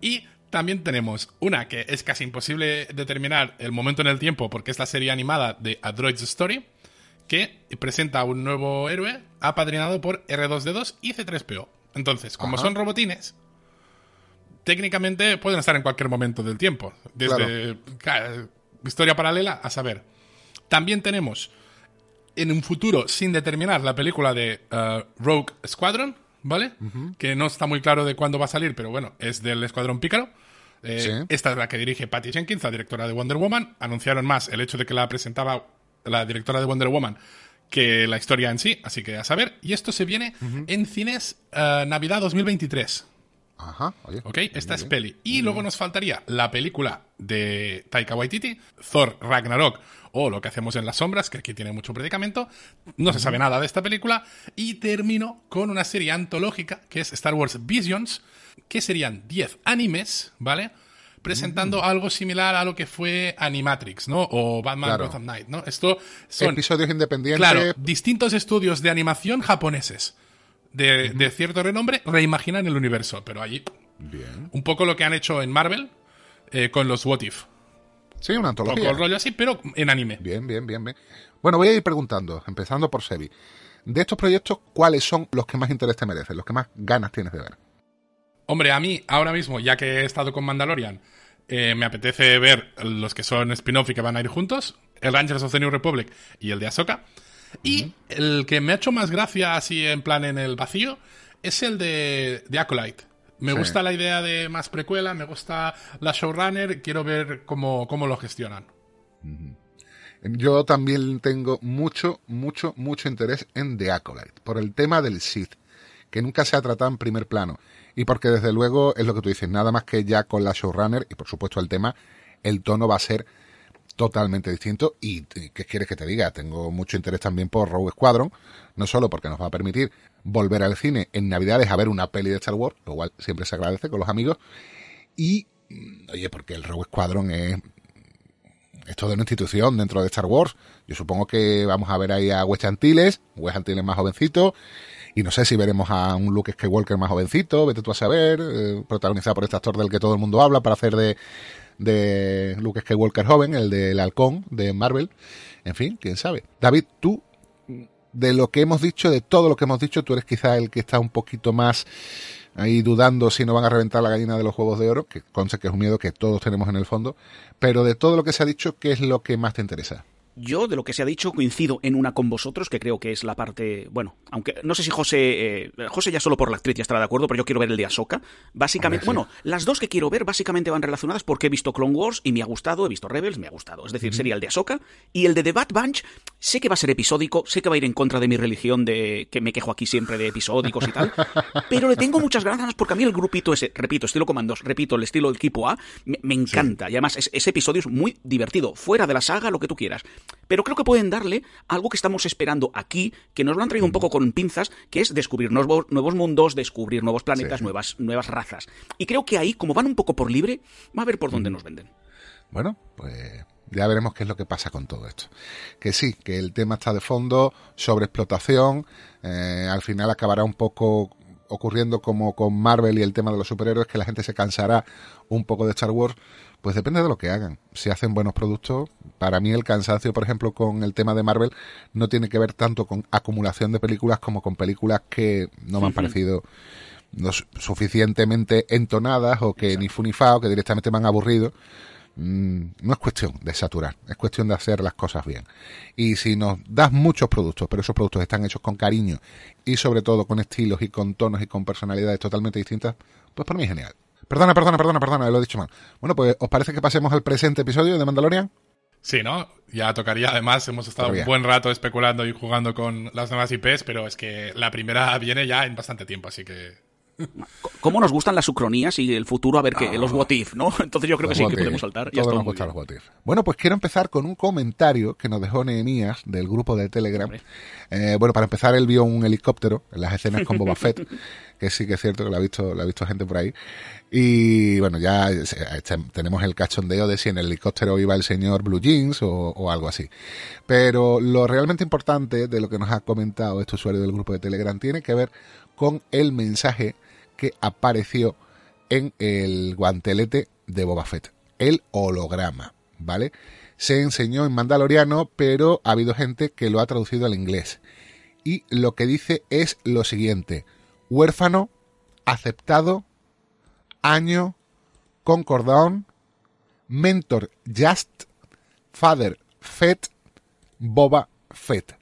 D: Y también tenemos una que es casi imposible determinar el momento en el tiempo, porque es la serie animada de A Droid's Story, que presenta a un nuevo héroe apadrinado por R2D2 y C3PO. Entonces, como
C: Ajá.
D: son robotines, técnicamente pueden estar en cualquier momento del tiempo. Desde claro, historia paralela a saber. También tenemos en un futuro sin determinar la película de eh, Rogue Squadron, ¿vale? Que no está muy claro de cuándo va a salir, pero bueno, es del Escuadrón Pícaro. Eh,
C: Sí.
D: Esta es la que dirige Patty Jenkins, la directora de Wonder Woman. Anunciaron más el hecho de que la presentaba la directora de Wonder Woman que la historia en sí, así que a saber. Y esto se viene en cines eh, Navidad 2023.
C: Ajá, oye.
D: ¿Ok? Esta es peli. Y luego nos faltaría la película de Taika Waititi, Thor Ragnarok, o Lo que hacemos en las sombras, que aquí tiene mucho predicamento. No se sabe nada de esta película. Y termino con una serie antológica, que es Star Wars Visions, que serían 10 animes, ¿vale? Presentando algo similar a lo que fue Animatrix, ¿no? O Batman
C: Claro.
D: Gotham Knight, ¿no? Esto son
C: Episodios independientes.
D: Claro, distintos estudios de animación japoneses de, de cierto renombre reimaginan el universo, pero allí
C: Bien.
D: un poco lo que han hecho en Marvel eh, con los What If.
C: Sí, una
D: Un
C: antología.
D: poco el rollo así, pero en anime.
C: Bien, bien, bien, bien. Bueno, voy a ir preguntando, empezando por Sebi. De estos proyectos, ¿cuáles son los que más interés te merecen? Los que más ganas tienes de ver.
D: Hombre, a mí, ahora mismo, ya que he estado con Mandalorian, eh, me apetece ver los que son spin-off y que van a ir juntos, el Rangers of the New Republic y el de Ahsoka. Y el que me ha hecho más gracia, así en plan en el vacío, es el de, de Acolyte. Me
C: Sí.
D: gusta la idea de más precuela, me gusta la showrunner, quiero ver cómo, cómo lo gestionan.
C: Yo también tengo mucho, mucho, mucho interés en The Acolyte, por el tema del Sith, que nunca se ha tratado en primer plano. Y porque desde luego es lo que tú dices, nada más que ya con la showrunner, y por supuesto el tema, el tono va a ser totalmente distinto. Y y qué quieres que te diga, tengo mucho interés también por Rogue Squadron, no solo porque nos va a permitir volver al cine en Navidades a ver una peli de Star Wars, lo cual siempre se agradece con los amigos, y mm, oye, porque el Rogue Squadron es es toda una institución dentro de Star Wars. Yo supongo que vamos a ver ahí a Wes Antilles, Wes Antilles más jovencito, y no sé si veremos a un Luke Skywalker más jovencito, vete tú a saber, eh, protagonizado por este actor del que todo el mundo habla para hacer de, de Luke Skywalker joven, el del halcón de Marvel. En fin, quién sabe. David, tú, de lo que hemos dicho, de todo lo que hemos dicho, tú eres quizá el que está un poquito más ahí dudando si no van a reventar la gallina de los huevos de oro, que conste que es un miedo que todos tenemos en el fondo, pero de todo lo que se ha dicho, ¿qué es lo que más te interesa?
E: Yo, de lo que se ha dicho, coincido en una con vosotros, que creo que es la parte. Bueno, aunque no sé si José. eh, José ya solo por la actriz ya estará de acuerdo, pero yo quiero ver el de Ahsoka. Básicamente.
C: Sí.
E: Bueno, las dos que quiero ver básicamente van relacionadas porque he visto Clone Wars y me ha gustado, he visto Rebels, me ha gustado. Es decir, sería el de Ahsoka y el de The Bad Bunch. Sé que va a ser episódico, sé que va a ir en contra de mi religión, de que me quejo aquí siempre de episódicos y tal, [laughs] pero le tengo muchas ganas porque a mí el grupito ese, repito, estilo comandos, repito, el estilo del equipo A, me, me encanta. Y además, es- ese episodio es muy divertido, fuera de la saga, lo que tú quieras. Pero creo que pueden darle algo que estamos esperando aquí, que nos lo han traído un poco con pinzas, que es descubrir nuevos, nuevos mundos, descubrir nuevos planetas,
C: Sí.
E: nuevas, nuevas razas. Y creo que ahí, como van un poco por libre, va a ver por dónde nos venden.
C: Bueno, pues ya veremos qué es lo que pasa con todo esto. Que sí, que el tema está de fondo, sobre explotación, eh, al final acabará un poco ocurriendo como con Marvel y el tema de los superhéroes, que la gente se cansará un poco de Star Wars, pues depende de lo que hagan. Si hacen buenos productos, para mí el cansancio, por ejemplo, con el tema de Marvel, no tiene que ver tanto con acumulación de películas como con películas que no me han parecido no suficientemente entonadas o que ni fu ni que directamente me han aburrido. Mm, no es cuestión de saturar, es cuestión de hacer las cosas bien. Y si nos das muchos productos, pero esos productos están hechos con cariño y sobre todo con estilos y con tonos y con personalidades totalmente distintas, pues para mí es genial. Perdona, perdona, perdona, perdona, lo he dicho mal. Bueno, pues ¿os parece que pasemos al presente episodio de Mandalorian?
D: Sí, ¿no? Ya tocaría. Además, hemos estado
C: Todavía.
D: un buen rato especulando y jugando con las nuevas IPs, pero es que la primera viene ya en bastante tiempo, así que.
E: ¿Cómo nos gustan las sucronías y el futuro a ver qué, los what if, ¿no? [laughs] Entonces yo creo que sí que podemos saltar. Ya
C: Todos nos gustan los what if. Bueno, pues quiero empezar con un comentario que nos dejó Nehemías del grupo de Telegram. Eh, bueno, para empezar, él vio un helicóptero en las escenas con Boba Fett, [laughs] que sí que es cierto que lo ha visto, lo ha visto gente por ahí. Y bueno, ya eh, este- tenemos el cachondeo de si en el helicóptero iba el señor Blue Jeans o, o algo así. Pero lo realmente importante de lo que nos ha comentado este usuario del grupo de Telegram tiene que ver con el mensaje que apareció en el guantelete de Boba Fett, el holograma, ¿vale? Se enseñó en mandaloriano, pero ha habido gente que lo ha traducido al inglés. Y lo que dice es lo siguiente, huérfano, aceptado, año, concordón, mentor just, father Fett, Boba Fett.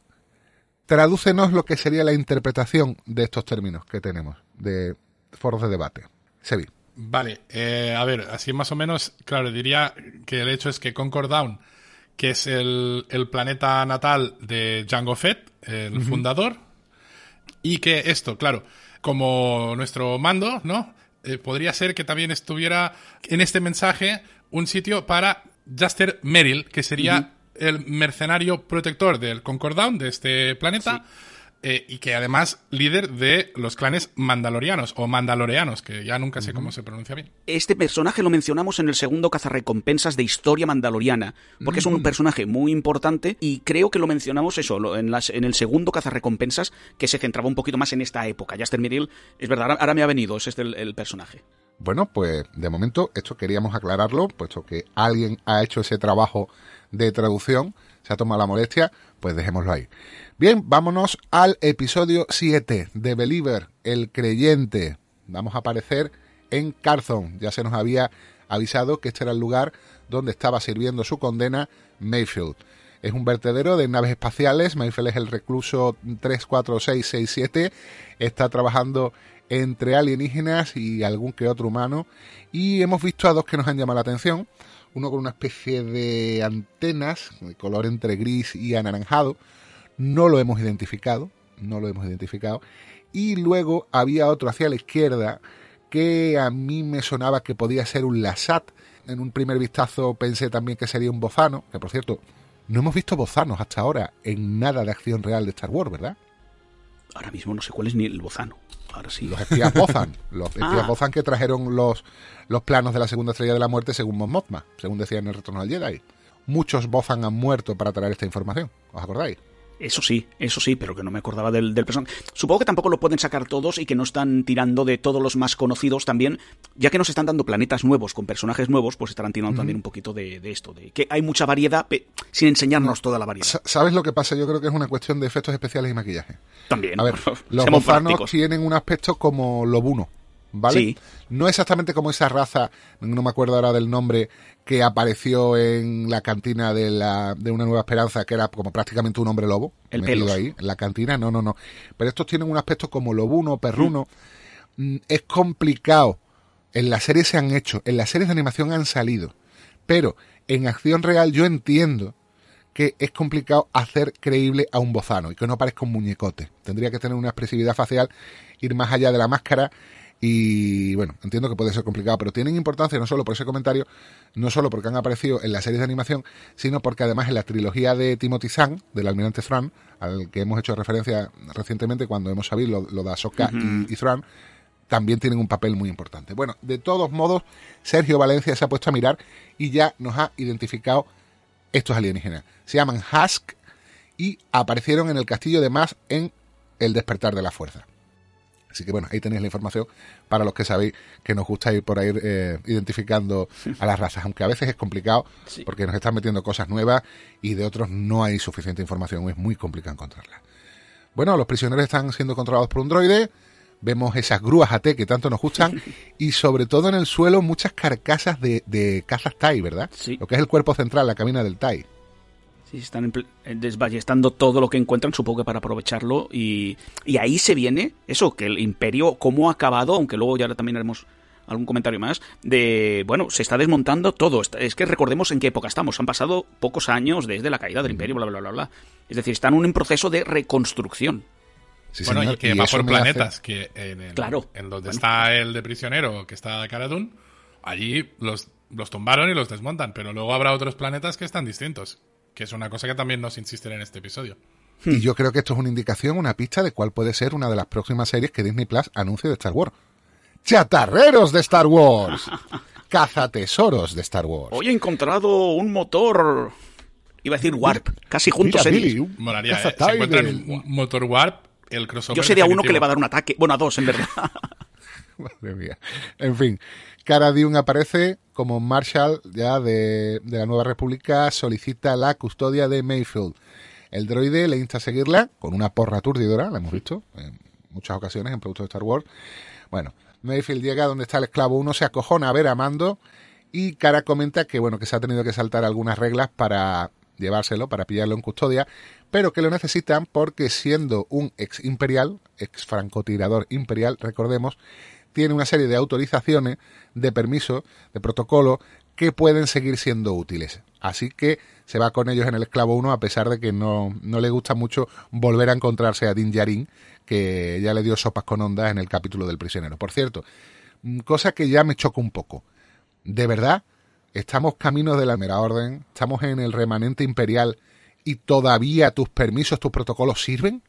C: Tradúcenos lo que sería la interpretación de estos términos que tenemos de foros de debate. Sebi.
D: Vale, eh, a ver, así más o menos, claro, diría que el hecho es que Concord Down, que es el, el planeta natal de Jango Fett, el fundador, y que esto, claro, como nuestro mando, ¿no? Eh, podría ser que también estuviera en este mensaje un sitio para Juster Merrill, que sería el mercenario protector del Concord Down, de este planeta, eh, y que además líder de los clanes mandalorianos o mandaloreanos, que ya nunca sé cómo se pronuncia bien.
E: Este personaje lo mencionamos en el segundo cazarrecompensas de historia mandaloriana, porque es un personaje muy importante y creo que lo mencionamos eso, lo- en, las, en el segundo cazarrecompensas que se centraba un poquito más en esta época. Jaster Merrill, es verdad, ahora, ahora me ha venido, es este el, el personaje.
C: Bueno, pues de momento esto queríamos aclararlo, puesto que alguien ha hecho ese trabajo de traducción, se ha tomado la molestia, pues dejémoslo ahí. Bien, vámonos al episodio 7 de Believer, el creyente. Vamos a aparecer en Carthon. Ya se nos había avisado que este era el lugar donde estaba sirviendo su condena Mayfield. Es un vertedero de naves espaciales. Mayfield es el recluso 34667. Está trabajando entre alienígenas y algún que otro humano. Y hemos visto a dos que nos han llamado la atención. Uno con una especie de antenas, de color entre gris y anaranjado. No lo hemos identificado. No lo hemos identificado. Y luego había otro hacia la izquierda que a mí me sonaba que podía ser un Lasat. En un primer vistazo pensé también que sería un bozano, que por cierto, no hemos visto bozanos hasta ahora en nada de acción real de Star Wars, ¿verdad?
E: Ahora mismo no sé cuál es ni el bozano. Ahora sí.
C: Los espías Bozan, [laughs] los espías
E: Ah.
C: Bozan que trajeron los, los planos de la segunda estrella de la muerte según Mon Mothma, según decía en el Retorno al Jedi. Muchos Bozan han muerto para traer esta información, ¿os acordáis?
E: Eso sí, eso sí, pero que no me acordaba del, del personaje. Supongo que tampoco lo pueden sacar todos y que no están tirando de todos los más conocidos también, ya que nos están dando planetas nuevos con personajes nuevos, pues estarán tirando también un poquito de, de esto, de que hay mucha variedad sin enseñarnos toda la variedad.
C: Sa- ¿Sabes lo que pasa? Yo creo que es una cuestión de efectos especiales y maquillaje.
E: También.
C: A ver, los
E: prácticos.
C: tienen un aspecto como lobuno, ¿vale?
E: Sí.
C: No exactamente como esa raza, no me acuerdo ahora del nombre, que apareció en la cantina de, la, de Una Nueva Esperanza, que era como prácticamente un hombre lobo.
E: El
C: metido ahí, en la cantina, no, no, no. Pero estos tienen un aspecto como lobuno, perruno. Mm, Es complicado. En la serie se han hecho, en las series de animación han salido. Pero en acción real yo entiendo que es complicado hacer creíble a un bozano y que no parezca un muñecote. Tendría que tener una expresividad facial, ir más allá de la máscara y bueno, entiendo que puede ser complicado, pero tienen importancia no solo por ese comentario, no solo porque han aparecido en las series de animación, sino porque además en la trilogía de Timothy Zahn, del almirante Thrawn, al que hemos hecho referencia recientemente cuando hemos sabido lo, lo de Ahsoka y, y Thrawn, también tienen un papel muy importante. Bueno, de todos modos, Sergio Valencia se ha puesto a mirar y ya nos ha identificado estos alienígenas. Se llaman Husk y aparecieron en el castillo de Maz en El despertar de la fuerza. Así que bueno, ahí tenéis la información para los que sabéis que nos gusta ir por ahí eh, identificando a las razas, aunque a veces es complicado
E: Sí.
C: porque nos están metiendo cosas nuevas y de otros no hay suficiente información, es muy complicado encontrarla. Bueno, los prisioneros están siendo controlados por un droide, vemos esas grúas AT que tanto nos gustan [laughs] y sobre todo en el suelo muchas carcasas de, de cazas TIE, ¿verdad?
E: Sí.
C: Lo que es el cuerpo central, la cabina del TIE.
E: Sí, están eh, desballestando todo lo que encuentran, supongo que para aprovecharlo. Y, y ahí se viene eso, que el imperio, cómo ha acabado, aunque luego ya también haremos algún comentario más, de, bueno, se está desmontando todo. Es que recordemos en qué época estamos. Han pasado pocos años desde la caída del imperio, bla, bla, bla, bla. Es decir, están en un proceso de reconstrucción.
C: Sí,
D: bueno,
C: señor,
D: y que va
C: eso
D: por
C: hace-
D: planetas, que en, el-
E: Claro.
D: en donde
E: Bueno.
D: está el de prisionero, que está Cara Dune, allí los, los tumbaron y los desmontan, pero luego habrá otros planetas que están distintos, que es una cosa que también nos insisten en este episodio.
C: Y yo creo que esto es una indicación, una pista de cuál puede ser una de las próximas series que Disney Plus anuncie de Star Wars. ¡Chatarreros de Star Wars! [laughs] ¡Cazatesoros de Star Wars!
E: Hoy he encontrado un motor. Iba a decir Warp, casi juntos
C: Mira,
E: en
C: Billy, un
D: Molaría, ¿eh? Si encuentran un motor warp, el crossover.
E: Yo sería uno que le va a dar un ataque. Bueno, a dos, en verdad. [laughs]
C: Madre mía. En fin, Cara Dune aparece como Marshal ya de, de la Nueva República, solicita la custodia de Mayfield. El droide le insta a seguirla con una porra aturdidora, la hemos visto en muchas ocasiones en productos de Star Wars. Bueno, Mayfield llega donde está el esclavo 1, se acojona a ver a Mando y Cara comenta que bueno, que se ha tenido que saltar algunas reglas para llevárselo, para pillarlo en custodia, pero que lo necesitan porque siendo un ex imperial, ex francotirador imperial, recordemos, tiene una serie de autorizaciones, de permiso, de protocolo, que pueden seguir siendo útiles. Así que se va con ellos en el esclavo 1 a pesar de que no, no le gusta mucho volver a encontrarse a Din Djarin, que ya le dio sopas con ondas en el capítulo del prisionero. Por cierto, mm, cosa que ya me choca un poco. ¿De verdad? ¿Estamos camino de la mera orden? ¿Estamos en el remanente imperial y todavía tus permisos, tus protocolos sirven?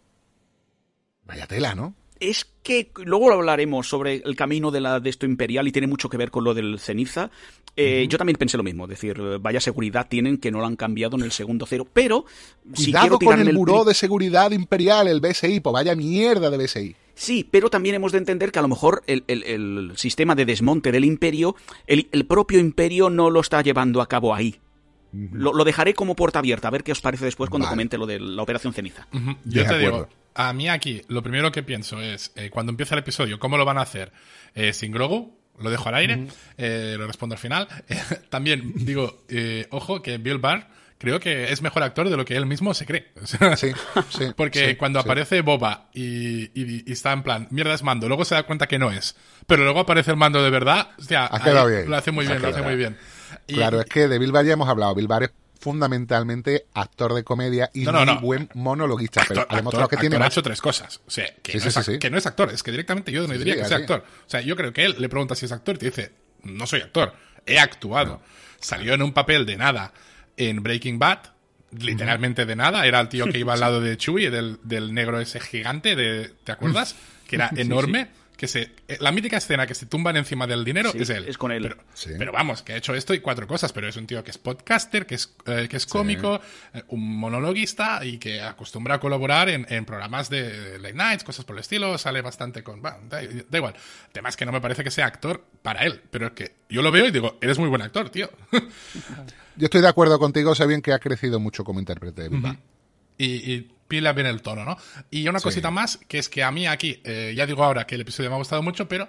C: Vaya tela, ¿no?
E: Es que luego hablaremos sobre el camino de, la, de esto imperial y tiene mucho que ver con lo del ceniza. Eh, Yo también pensé lo mismo, es decir, vaya seguridad tienen que no lo han cambiado en el segundo cero. Pero si
C: Cuidado
E: quiero
C: con
E: tirarme
C: el buró de seguridad imperial, el BSI, pues vaya mierda de BSI.
E: Sí, pero también hemos de entender que a lo mejor el, el- el sistema de desmonte del imperio, el, el propio imperio no lo está llevando a cabo ahí. Lo, lo dejaré como puerta abierta, a ver qué os parece después cuando
C: Vale.
E: comente lo de la operación ceniza.
D: Yo te
C: acuerdo.
D: digo, a mí aquí, lo primero que pienso es, eh, cuando empieza el episodio, ¿cómo lo van a hacer? Eh, ¿Sin Grogu? Lo dejo al aire, eh, lo respondo al final. [laughs] Eh, también digo, eh, ojo, que Bill Barr creo que es mejor actor de lo que él mismo se cree. O [laughs] sea,
C: Sí, sí.
D: Porque
C: sí,
D: cuando
C: sí.
D: aparece Boba y, y- y está en plan, mierda es mando, luego se da cuenta que no es. Pero luego aparece el mando de verdad, hostia,
C: Ha quedado bien.
D: lo hace muy bien, lo hace muy
C: bien.
D: bien. Y-
C: Claro, es que de Bill Barr ya hemos hablado. Bill Barr es fundamentalmente actor de comedia y
D: No, no,
C: muy
D: no.
C: buen monologuista, pero ha demostrado
D: actor-
C: que tiene
D: actor ha hecho tres cosas. O sea, que,
C: Sí,
D: no
C: sí,
D: es,
C: sí,
D: ac-
C: sí.
D: que no es actor. Es que directamente yo no
C: Sí,
D: diría que sea actor. O sea, yo creo que él le pregunta si es actor y te dice, no soy actor, he actuado. Salió en un papel de nada en Breaking Bad, literalmente de nada. Era el tío que [laughs] iba al lado de Chewie, del, del negro ese gigante, de, ¿te acuerdas? [laughs] Que era enorme. Que se, eh, la mítica escena que se tumban encima del dinero
E: Sí,
D: es él.
E: es con él.
D: Pero,
C: Sí.
D: pero vamos, que ha hecho esto y cuatro cosas, pero es un tío que es podcaster, que es, eh, que es cómico, eh, un monologuista y que acostumbra a colaborar en, en programas de late nights, cosas por el estilo, sale bastante con... bueno, da, da igual. El tema es que no me parece que sea actor para él, pero es que yo lo veo y digo, eres muy buen actor, tío. [laughs]
C: Yo estoy de acuerdo contigo, sé bien que ha crecido mucho como intérprete de.
D: Y, y pila bien el tono, ¿no? Y una
C: Sí.
D: cosita más, que es que a mí aquí, eh, ya digo ahora que el episodio me ha gustado mucho, pero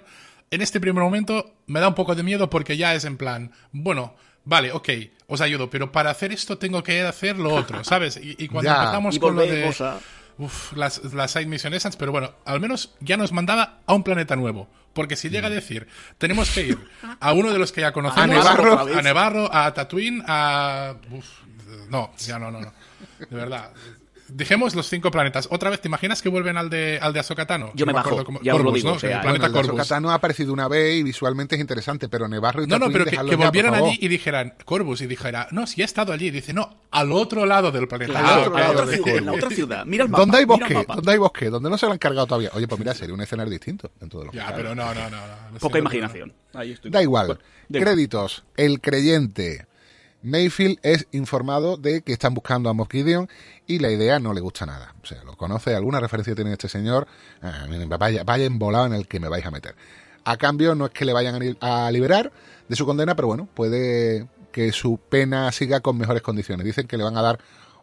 D: en este primer momento me da un poco de miedo porque ya es en plan, bueno, vale, ok, os ayudo, pero para hacer esto tengo que hacer lo otro, [laughs] ¿sabes? Y, y cuando
C: Ya.
D: empezamos
E: Y
D: con lo de
E: a-
D: uf, las, las side mission esas, pero bueno, al menos ya nos mandaba a un planeta nuevo. Porque si llega a decir, tenemos que ir a uno de los que ya [laughs] conocemos,
C: Nevarro
D: a Nevarro, a Tatooine, a... uf, no, ya no, no, no. De verdad. Dijemos los cinco planetas. Otra vez, ¿te imaginas que vuelven al de, al de Ahsoka Tano?
E: Yo
D: No
E: me bajo,
D: acuerdo cómo-
E: ya os lo
D: Corvus,
E: digo,
D: ¿no?
E: o sea,
D: el
C: Bueno,
D: planeta
C: el de
D: Corvus.
C: Ahsoka no ha aparecido una vez y visualmente es interesante, pero Nevarro y
D: No, no, pero que, que volvieran allí y dijeran, Corvus, y dijera, no, si he estado allí. Dice, no, al otro lado del planeta.
E: Claro,
D: Ah,
E: en
D: ok,
E: la otra ciudad, en la otra ciudad. Mira el mapa.
C: ¿Dónde hay bosque? ¿Dónde hay bosque? ¿Dónde no se lo han cargado todavía? Oye, pues mira, sería un escenario distinto en todos los
D: Ya,
C: casos.
D: pero no, no, no.
E: Poca imaginación. Ahí estoy.
C: Da igual.
E: Bueno, da igual.
C: Créditos. El creyente. Mayfield es informado de que están buscando a Moff y la idea no le gusta nada. O sea, lo conoce, alguna referencia tiene este señor. Ah, vaya, vaya embolado en el que me vais a meter. A cambio, no es que le vayan a liberar de su condena, pero bueno, puede que su pena siga con mejores condiciones. Dicen que le van a dar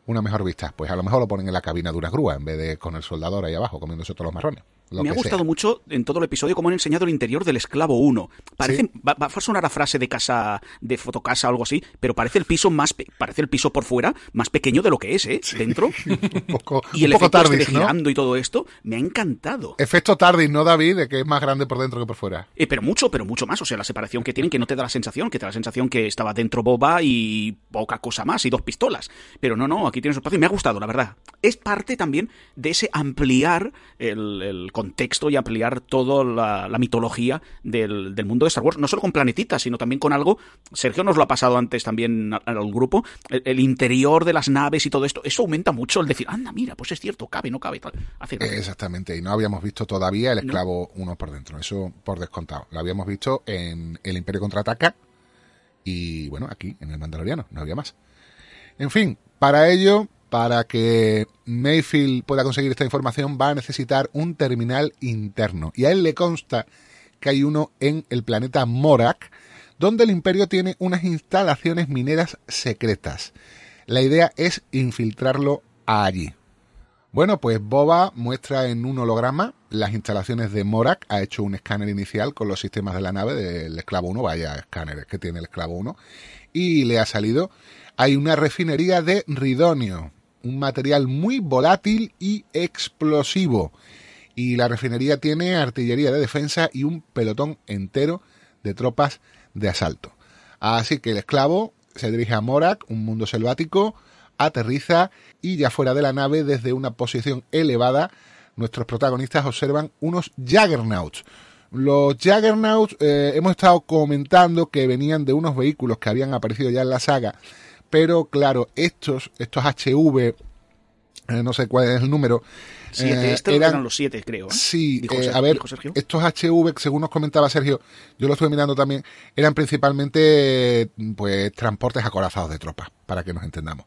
C: una mejor vista. Pues a lo mejor lo ponen en la cabina de una grúa en vez de con el soldador ahí abajo comiéndose todos los marrones. Lo
E: Me ha gustado
C: sea.
E: mucho en todo el episodio cómo han enseñado el interior del esclavo 1. Parece,
C: Sí.
E: va, va a sonar a frase de casa, de fotocasa o algo así, pero parece el piso más, parece el piso por fuera más pequeño de lo que es, ¿eh? Dentro. [laughs]
C: un poco,
E: Y el
C: un poco
E: efecto este de
C: tardis, ¿no?
E: girando y todo esto, me ha encantado.
C: Efecto tardis, ¿no, David? De que es más grande por dentro que por fuera.
E: Eh, pero mucho, pero mucho más. O sea, la separación que tienen, que no te da la sensación, que te da la sensación que estaba dentro Boba y poca cosa más, y dos pistolas. Pero no, no, aquí tienes espacio y me ha gustado, la verdad. Es parte también de ese ampliar el, el contexto y ampliar toda la, la mitología del, del mundo de Star Wars. No solo con planetitas, sino también con algo. Sergio nos lo ha pasado antes también al, al grupo. El, el interior de las naves y todo esto. Eso aumenta mucho el decir, anda, mira, pues es cierto, cabe, no cabe. Tal. Hace gracia.
C: Exactamente, y no habíamos visto todavía el esclavo uno por dentro, eso por descontado. Lo habíamos visto en El Imperio Contraataca y bueno, aquí en el Mandaloriano, no había más. En fin, para ello, para que Mayfield pueda conseguir esta información, va a necesitar un terminal interno. Y a él le consta que hay uno en el planeta Morak, donde el Imperio tiene unas instalaciones mineras secretas. La idea es infiltrarlo allí. Bueno, pues Boba muestra en un holograma las instalaciones de Morak, ha hecho un escáner inicial con los sistemas de la nave del Esclavo 1, vaya escáneres que tiene el Esclavo 1, y le ha salido, hay una refinería de ridonio, un material muy volátil y explosivo. Y la refinería tiene artillería de defensa y un pelotón entero de tropas de asalto. Así que el esclavo se dirige a Morak, un mundo selvático, aterriza y ya fuera de la nave, desde una posición elevada, nuestros protagonistas observan unos Jaggernauts. Los Jaggernauts eh, hemos estado comentando que venían de unos vehículos que habían aparecido ya en la saga, pero claro, estos, estos HV, eh, no sé cuál es el número,
E: Siete,
C: eh,
E: estos eran, los siete, creo. ¿eh?
C: Sí,
E: Dijo
C: eh, a ver,
E: dijo Sergio.
C: estos HV, según nos comentaba Sergio, yo lo estuve mirando también, eran principalmente pues transportes acorazados de tropas, para que nos entendamos.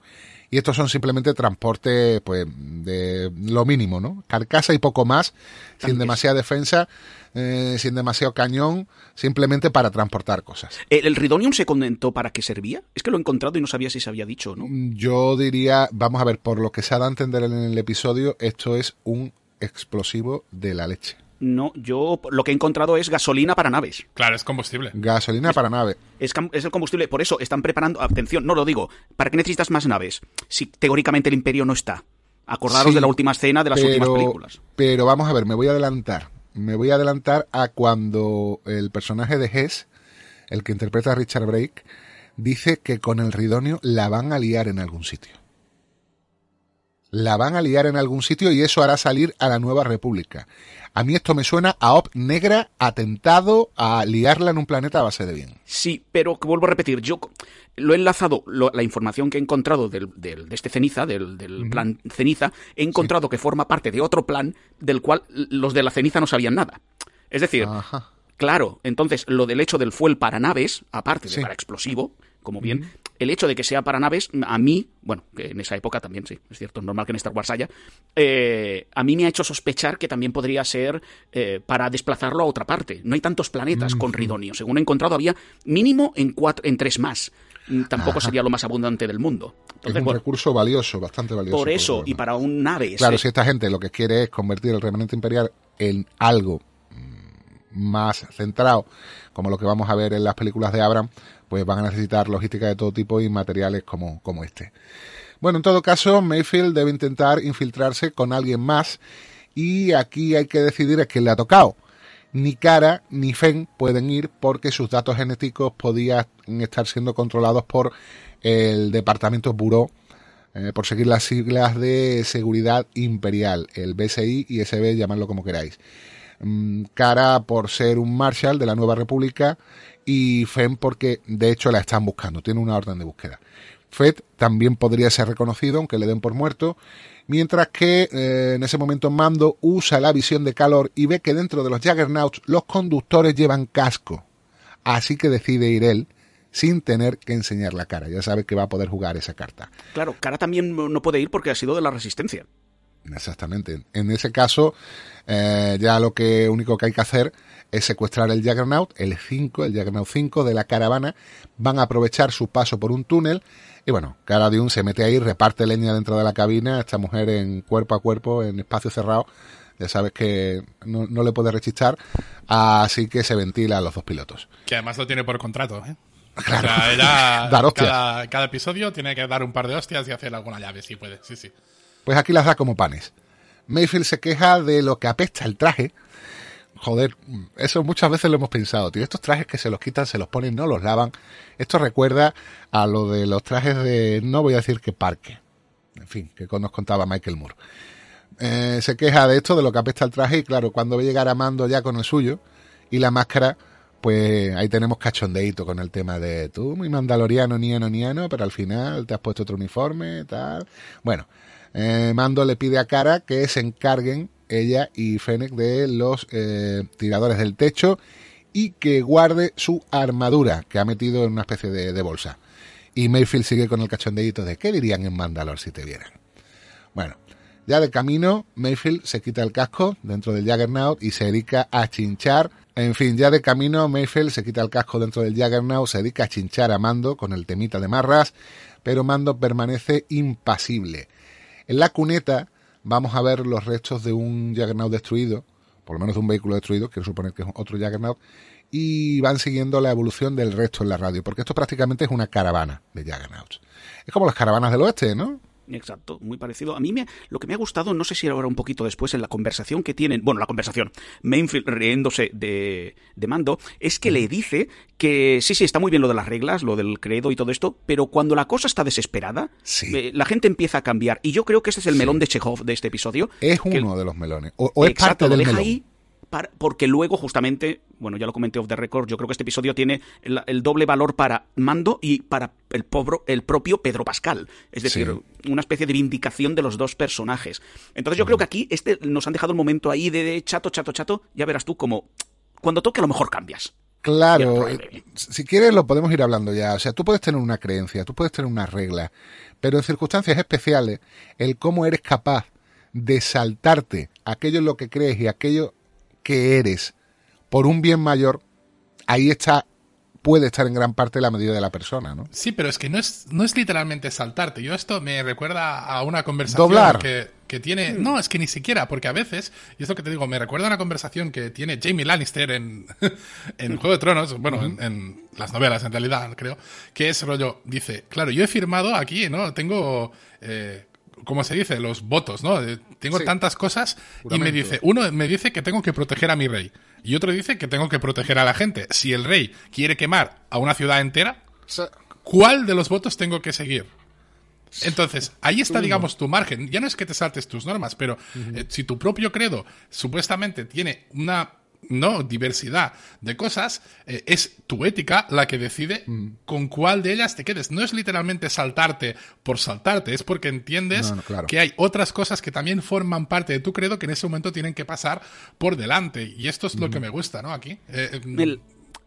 C: Y estos son simplemente transportes pues de lo mínimo, ¿no? Carcasa y poco más, sin demasiada defensa, eh, sin demasiado cañón, simplemente para transportar cosas.
E: ¿El, el Ridonium se comentó para qué servía? Es que lo he encontrado y no sabía si se había dicho o no.
C: Yo diría, vamos a ver, por lo que se ha dado a entender en el episodio, esto es un explosivo de la leche.
E: No, yo lo que he encontrado es gasolina para naves.
D: Claro, es combustible.
C: Gasolina para nave.
E: Es, es el combustible, por eso están preparando. Atención, no lo digo. ¿Para qué necesitas más naves? Si teóricamente el Imperio no está. Acordaros
C: Sí,
E: de la última escena de las últimas películas.
C: Pero vamos a ver, me voy a adelantar. Me voy a adelantar a cuando el personaje de Hess, el que interpreta a Richard Brake, dice que con el Ridonio la van a liar en algún sitio. La van a liar en algún sitio y eso hará salir a la nueva república. A mí esto me suena a Op negra, atentado, a liarla en un planeta a base de bien.
E: Sí, pero vuelvo a repetir, yo lo he enlazado, lo- la información que he encontrado del, del- de este ceniza, del, del plan ceniza, he encontrado que forma parte de otro plan del cual los de la ceniza no sabían nada. Es decir,
C: Ajá.
E: Claro, entonces lo del hecho del fuel para naves, aparte de para explosivo, como bien, el hecho de que sea para naves, a mí, bueno, que en esa época también, sí, es cierto, es normal que en Star Wars haya, eh, a mí me ha hecho sospechar que también podría ser eh, para desplazarlo a otra parte. No hay tantos planetas con Ridonio. Según he encontrado, había mínimo en, cuatro, en tres más. Tampoco sería lo más abundante del mundo.
C: Es un recurso valioso, bastante valioso.
E: por eso, y para un nave...
C: Claro,
E: ese-
C: si esta gente lo que quiere es convertir el remanente imperial en algo mm, más centrado, como lo que vamos a ver en las películas de Abrams, pues van a necesitar logística de todo tipo y materiales como, como este. Bueno, en todo caso, Mayfield debe intentar infiltrarse con alguien más y aquí hay que decidir a quién le ha tocado. Ni Cara ni Fen pueden ir porque sus datos genéticos podían estar siendo controlados por el Departamento Bureau, eh, por seguir las siglas de Seguridad Imperial, el BSI y SB, llamadlo como queráis. Mm, Cara por ser un Marshal de la Nueva República y Fen porque de hecho la están buscando, tiene una orden de búsqueda. Fed también podría ser reconocido, aunque le den por muerto, mientras que eh, en ese momento Mando usa la visión de calor y ve que dentro de los Jaggernauts los conductores llevan casco. Así que decide ir él sin tener que enseñar la cara. Ya sabe que va a poder jugar esa carta.
E: Claro, Cara también no puede ir porque ha sido de la resistencia.
C: Exactamente. En ese caso, eh, ya lo que único que hay que hacer es secuestrar el Juggernaut, el 5, el Juggernaut 5 de la caravana. Van a aprovechar su paso por un túnel. Y bueno, Cara Dune se mete ahí, reparte leña dentro de la cabina, esta mujer en cuerpo a cuerpo, en espacio cerrado. Ya sabes que no, no le puede rechistar, así que se ventila a los dos pilotos.
D: Que además lo tiene por contrato, ¿eh?
C: Claro.
D: O sea, ella, [laughs]
C: Dar hostias.
D: cada, cada episodio tiene que dar un par de hostias y hacer alguna llave, si puede, sí, sí.
C: Pues aquí las da como panes. Mayfield se queja de lo que apesta el traje. Joder, eso muchas veces lo hemos pensado, tío. Estos trajes que se los quitan, se los ponen, no los lavan. Esto recuerda a lo de los trajes de, no voy a decir que parque. En fin, que nos contaba Michael Moore. Eh, se queja de esto, de lo que apesta el traje, y claro, cuando llegar a Mando ya con el suyo y la máscara, pues ahí tenemos cachondeito con el tema de tú, muy mandaloriano, niano, niano, pero al final te has puesto otro uniforme, tal. Bueno, eh, Mando le pide a Cara que se encarguen ella y Fennec de los eh, tiradores del techo y que guarde su armadura que ha metido en una especie de, bolsa. Y Mayfield sigue con el cachondeito de ¿qué dirían en Mandalor si te vieran? Bueno, ya de camino, Mayfield se quita el casco dentro del Juggernaut y se dedica a chinchar. En fin, ya de camino, Mayfield se quita el casco dentro del Juggernaut, se dedica a chinchar a Mando con el temita de marras, pero Mando permanece impasible. En la cuneta vamos a ver los restos de un Juggernaut destruido, por lo menos de un vehículo destruido, quiero suponer que es otro Juggernaut, y van siguiendo la evolución del resto en la radio, porque esto prácticamente es una caravana de Juggernauts. Es como las caravanas del oeste, ¿no?
E: Exacto, muy parecido. A mí me, lo que me ha gustado, no sé si ahora un poquito después, en la conversación que tienen, bueno, la conversación, Mainfield riéndose de, de Mando, es que le dice que sí, sí, está muy bien lo de las reglas, lo del credo y todo esto, pero cuando la cosa está desesperada,
C: Sí.
E: eh, la gente empieza a cambiar. Y yo creo que este es el melón de Chekhov de este episodio.
C: Es
E: que-
C: uno de los melones. O, o es
E: Exacto,
C: parte
E: lo
C: del
E: deja
C: melón.
E: ahí para- porque luego justamente, bueno, ya lo comenté off the record, yo creo que este episodio tiene el, el doble valor para Mando y para el, pobro- el propio Pedro Pascal. Es decir, una especie de vindicación de los dos personajes. Entonces yo creo que aquí este nos han dejado el momento ahí de, de chato, chato, chato. Ya verás tú como cuando toque a lo mejor cambias.
C: Claro, eh, si quieres lo podemos ir hablando ya. O sea, tú puedes tener una creencia, tú puedes tener una regla, pero en circunstancias especiales, el cómo eres capaz de saltarte aquello en lo que crees y aquello que eres por un bien mayor, ahí está, puede estar en gran parte la medida de la persona, ¿no?
D: Sí, pero es que no es, no es literalmente saltarte. Yo esto me recuerda a una conversación
C: Doblar.
D: que, que tiene... No, es que ni siquiera, porque a veces, y es lo que te digo, me recuerda a una conversación que tiene Jamie Lannister en, [laughs] en Juego de Tronos, bueno, en, en las novelas en realidad, creo, que es rollo, dice, claro, yo he firmado aquí, ¿no? Tengo... Eh, ¿Cómo se dice? Los votos, ¿no? Tengo
C: Sí.
D: tantas cosas y me dice, uno me dice que tengo que proteger a mi rey y otro dice que tengo que proteger a la gente. Si el rey quiere quemar a una ciudad entera, ¿cuál de los votos tengo que seguir? Entonces, ahí está, digamos, tu margen. Ya no es que te saltes tus normas, pero eh, si tu propio credo supuestamente tiene una no diversidad de cosas, eh, es tu ética la que decide con cuál de ellas te quedes. No es literalmente saltarte por saltarte, es porque entiendes
C: No, no, claro.
D: que hay otras cosas que también forman parte de tu credo que en ese momento tienen que pasar por delante. Y esto es lo que me gusta, ¿no? Aquí. Eh, eh,
E: El-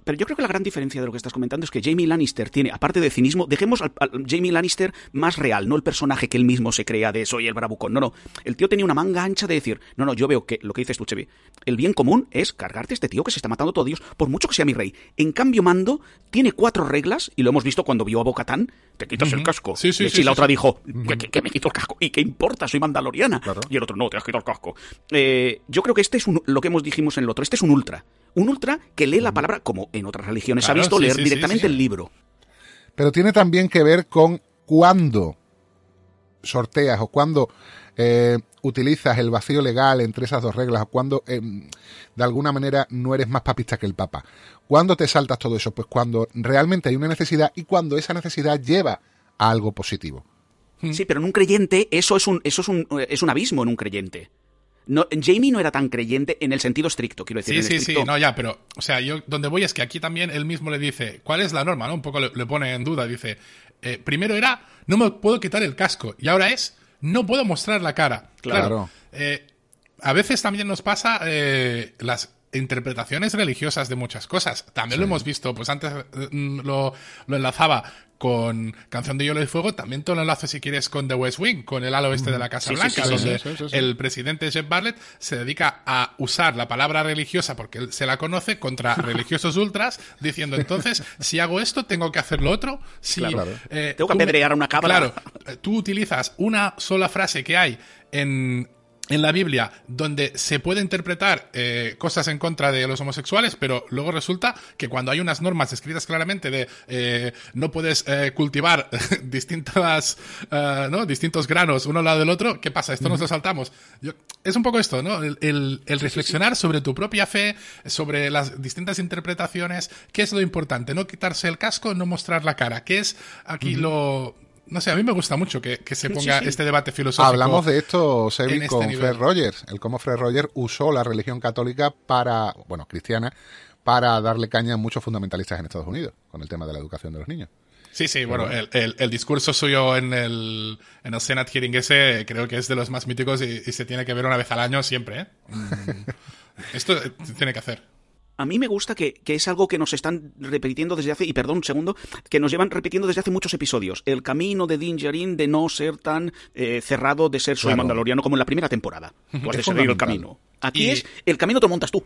E: pero yo creo que la gran diferencia de lo que estás comentando es que Jamie Lannister tiene, aparte de cinismo, dejemos al, al Jamie Lannister más real, no el personaje que él mismo se crea de soy el bravucón. No, no. El tío tenía una manga ancha de decir, no, no, yo veo que lo que dices tú, Chevy, el bien común es cargarte a este tío que se está matando a todos Dios, por mucho que sea mi rey. En cambio, Mando tiene cuatro reglas, y lo hemos visto cuando vio a Bocatán, te quitas el casco.
D: Sí, sí,
E: y
D: sí,
E: la otra dijo, ¿qué, qué- qué me quito el casco? ¿Y qué importa? Soy mandaloriana.
C: Claro.
E: Y el otro, no, te has quitado el casco. Eh, yo creo que este es un- lo que hemos dijimos en el otro, este es un ultra. Un ultra que lee la palabra, como en otras religiones ha visto,
D: sí,
E: leer
D: sí,
E: directamente
D: sí.
E: el libro.
C: Pero tiene también que ver con cuándo sorteas o cuándo eh, utilizas el vacío legal entre esas dos reglas o cuando eh, de alguna manera no eres más papista que el Papa. ¿Cuándo te saltas todo eso? Pues cuando realmente hay una necesidad y cuando esa necesidad lleva a algo positivo.
E: Sí, pero en un creyente eso es un, eso es un, es un abismo en un creyente. No, Jamie no era tan creyente en el sentido estricto, quiero decir.
D: Sí,
E: en
D: sí,
E: estricto-
D: sí, no, ya, pero, o sea, yo donde voy es que aquí también él mismo le dice, ¿cuál es la norma? ¿no? Un poco le, le pone en duda, dice, eh, primero era, no me puedo quitar el casco, y ahora es, no puedo mostrar la cara.
C: Claro.
D: eh, a veces también nos pasa eh, las interpretaciones religiosas de muchas cosas. También lo hemos visto, pues antes lo, lo enlazaba con Canción de Hielo y Fuego, también te lo enlazo si quieres con The West Wing, con el halo oeste de la Casa
E: Sí,
D: Blanca,
E: sí, sí,
D: donde
C: sí, sí, sí.
D: el presidente Jeff Bartlett se dedica a usar la palabra religiosa porque él se la conoce contra [laughs] religiosos ultras, diciendo entonces, si hago esto, tengo que hacer lo otro. Si,
E: Claro.
D: eh,
E: Tengo que apedrear a una cabra.
D: Claro, tú utilizas una sola frase que hay en, en la Biblia donde se puede interpretar eh, cosas en contra de los homosexuales, pero luego resulta que cuando hay unas normas escritas claramente de eh, no puedes eh, cultivar [laughs] distintas, eh, ¿no? distintos granos uno al lado del otro, ¿qué pasa? Esto nos lo saltamos. Yo- es un poco esto, ¿no? El, el- el reflexionar sobre tu propia fe, sobre las distintas interpretaciones, ¿qué es lo importante? No quitarse el casco, no mostrar la cara. ¿Qué es aquí lo... No sé, a mí me gusta mucho que, que se
E: Sí,
D: ponga
E: sí.
D: este debate filosófico.
C: Hablamos de esto, Sebi,
D: este
C: con
D: nivel.
C: Fred Rogers, el cómo Fred Rogers usó la religión católica para, bueno, cristiana, para darle caña a muchos fundamentalistas en Estados Unidos, con el tema de la educación de los niños.
D: Sí, sí, bueno, el, el- el discurso suyo en el, en el Senate Hearing ese creo que es de los más míticos y, y se tiene que ver una vez al año siempre, ¿eh? [laughs] Esto eh, se tiene que hacer.
E: A mí me gusta que, que es algo que nos están repitiendo desde hace, y perdón un segundo, que nos llevan repitiendo desde hace muchos episodios. El camino de Din Djarin de no ser tan eh, cerrado, de ser soy
C: Claro.
E: mandaloriano como en la primera temporada. Tú has de el camino. Aquí
D: Y-
E: es, el camino te lo montas tú.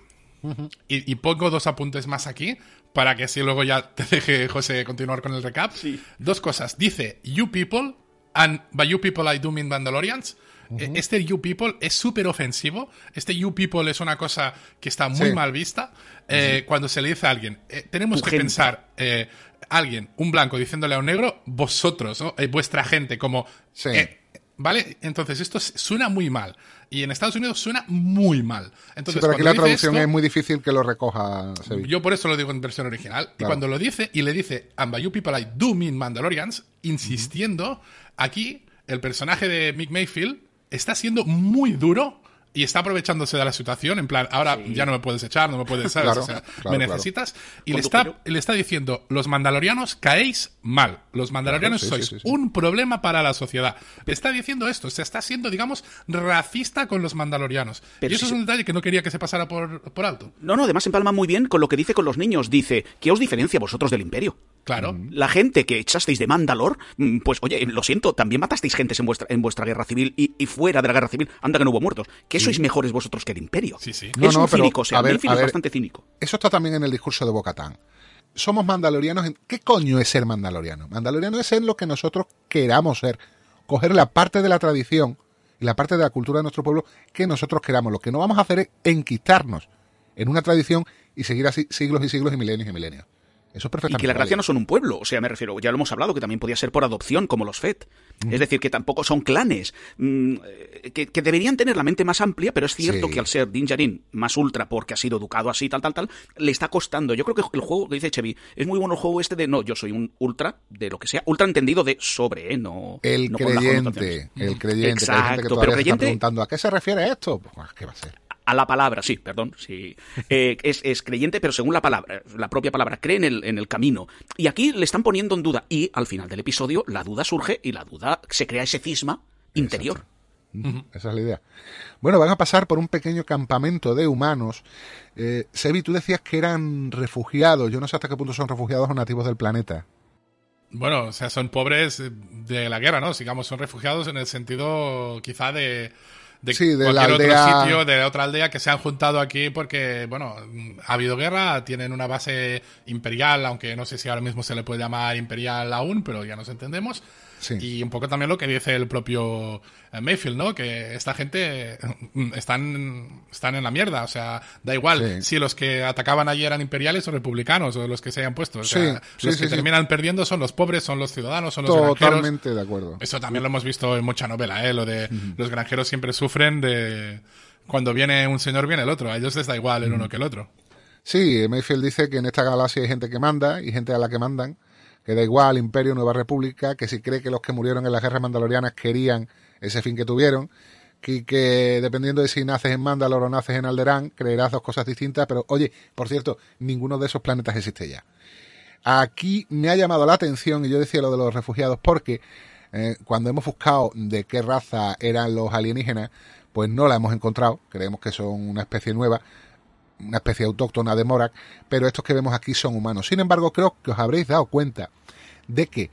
D: Y, y pongo dos apuntes más aquí para que así luego ya te deje José continuar con el recap. Dos cosas. Dice, you people, and by you people I do mean Mandalorians. Eh, Este you people es súper ofensivo. Este you people es una cosa que está muy
C: Sí.
D: mal vista. Eh, Cuando se le dice a alguien, eh, tenemos
E: Tu
D: que
E: gente.
D: pensar, eh, alguien, un blanco diciéndole a un negro, vosotros, ¿no? Vuestra gente, como...
C: Sí.
D: ¿Vale? Entonces esto suena muy mal. Y en Estados Unidos suena muy mal. Entonces,
C: Sí, pero aquí la traducción
D: esto-
C: es muy difícil que lo recoja
D: yo por eso lo digo en versión original. Y cuando lo dice y le dice, and by you people I do mean Mandalorians, insistiendo, aquí el personaje de Mick Mayfield está siendo muy duro y está aprovechándose de la situación. En plan, ahora ya no me puedes echar, no me puedes, ¿sabes?
C: Claro,
D: O sea,
C: claro,
D: me
C: claro.
D: necesitas. Y le está, le está diciendo, los mandalorianos caéis mal. Los mandalorianos
C: sí,
D: sois
C: sí,
D: un problema para la sociedad. Le está diciendo esto, se está siendo, digamos, racista con los mandalorianos.
E: Pero
D: y eso
E: si
D: es un detalle que no quería que se pasara por, por alto.
E: No, no, además empalma muy bien con lo que dice con los niños. Dice, ¿qué os diferencia vosotros del imperio?
D: Claro.
E: La gente que echasteis de Mandalor, mm, pues oye, lo siento, también matasteis gentes en vuestra, en vuestra guerra civil y, y fuera de la guerra civil, anda que no hubo muertos. ¿Qué sois mejores vosotros que el imperio?
D: Sí, sí.
C: No,
E: es
C: no,
E: un
C: pero,
E: cínico, o sea,
C: a ver, a
E: es
C: ver.
E: bastante cínico.
C: Eso está también en el discurso de Bocatán. Somos mandalorianos. en- ¿Qué coño es ser mandaloriano? Mandaloriano es ser lo que nosotros queramos ser. Coger la parte de la tradición y la parte de la cultura de nuestro pueblo que nosotros queramos. Lo que no vamos a hacer es enquistarnos en una tradición y seguir así siglos y siglos y milenios y milenios. Eso es
E: Y
C: perfectamente.
E: que la gracia no son un pueblo, o sea, me refiero, ya lo hemos hablado, que también podía ser por adopción, como los FED. Es decir, que tampoco son clanes, mm, eh, que, que deberían tener la mente más amplia, pero es cierto
C: Sí.
E: que al ser Din Djarin más ultra, porque ha sido educado así, tal, tal, tal, le está costando. Yo creo que el juego, que dice Chevy, es muy bueno el juego este de, no, yo soy un ultra, de lo que sea, ultra entendido de sobre, ¿eh? No,
C: El
E: no con las
C: creyente, el creyente. que hay gente que
E: Exacto, pero
C: se está
E: creyente-
C: preguntando ¿a qué se refiere esto? Pues, ¿qué va a ser?
E: A la palabra, sí, perdón, sí. Eh, [laughs] es, es creyente, pero según la palabra, la propia palabra, cree en el, en el camino. Y aquí le están poniendo en duda. Y al final del episodio, la duda surge y la duda se crea ese cisma interior.
C: Esa es la idea. Bueno, van a pasar por un pequeño campamento de humanos. Eh, Sebi, tú decías que eran refugiados. Yo no sé hasta qué punto son refugiados o nativos del planeta.
D: Bueno, o sea, son pobres de la guerra, ¿no? Digamos, son refugiados en el sentido quizá de, de
C: Sí, de la
D: cualquier otro sitio, de otra aldea que se han juntado aquí porque, bueno, ha habido guerra, tienen una base imperial, aunque no sé si ahora mismo se le puede llamar imperial aún, pero ya nos entendemos.
C: Sí.
D: Y un poco también lo que dice el propio eh, Mayfield, ¿no? Que esta gente mm, están, están en la mierda. O sea, da igual
C: Sí.
D: si los que atacaban allí eran imperiales o republicanos o los que se hayan puesto. O sea,
C: Sí, sí,
D: los
C: sí,
D: que terminan perdiendo son los pobres, son los ciudadanos, son los granjeros.
C: Totalmente de acuerdo.
D: Eso también lo hemos visto en mucha novela, ¿eh? Lo de los granjeros siempre sufren de... Cuando viene un señor, viene el otro. A ellos les da igual el uno que el otro.
C: Sí, Mayfield dice que en esta galaxia hay gente que manda y gente a la que mandan, que da igual, Imperio, Nueva República, que si cree que los que murieron en las guerras mandalorianas querían ese fin que tuvieron, que, que dependiendo de si naces en Mandalor o naces en Alderaan, creerás dos cosas distintas, pero oye, por cierto, ninguno de esos planetas existe ya. Aquí me ha llamado la atención, y yo decía lo de los refugiados, porque eh, cuando hemos buscado de qué raza eran los alienígenas, pues no la hemos encontrado, creemos que son una especie nueva, una especie autóctona de Morak, pero estos que vemos aquí son humanos. Sin embargo, creo que os habréis dado cuenta de que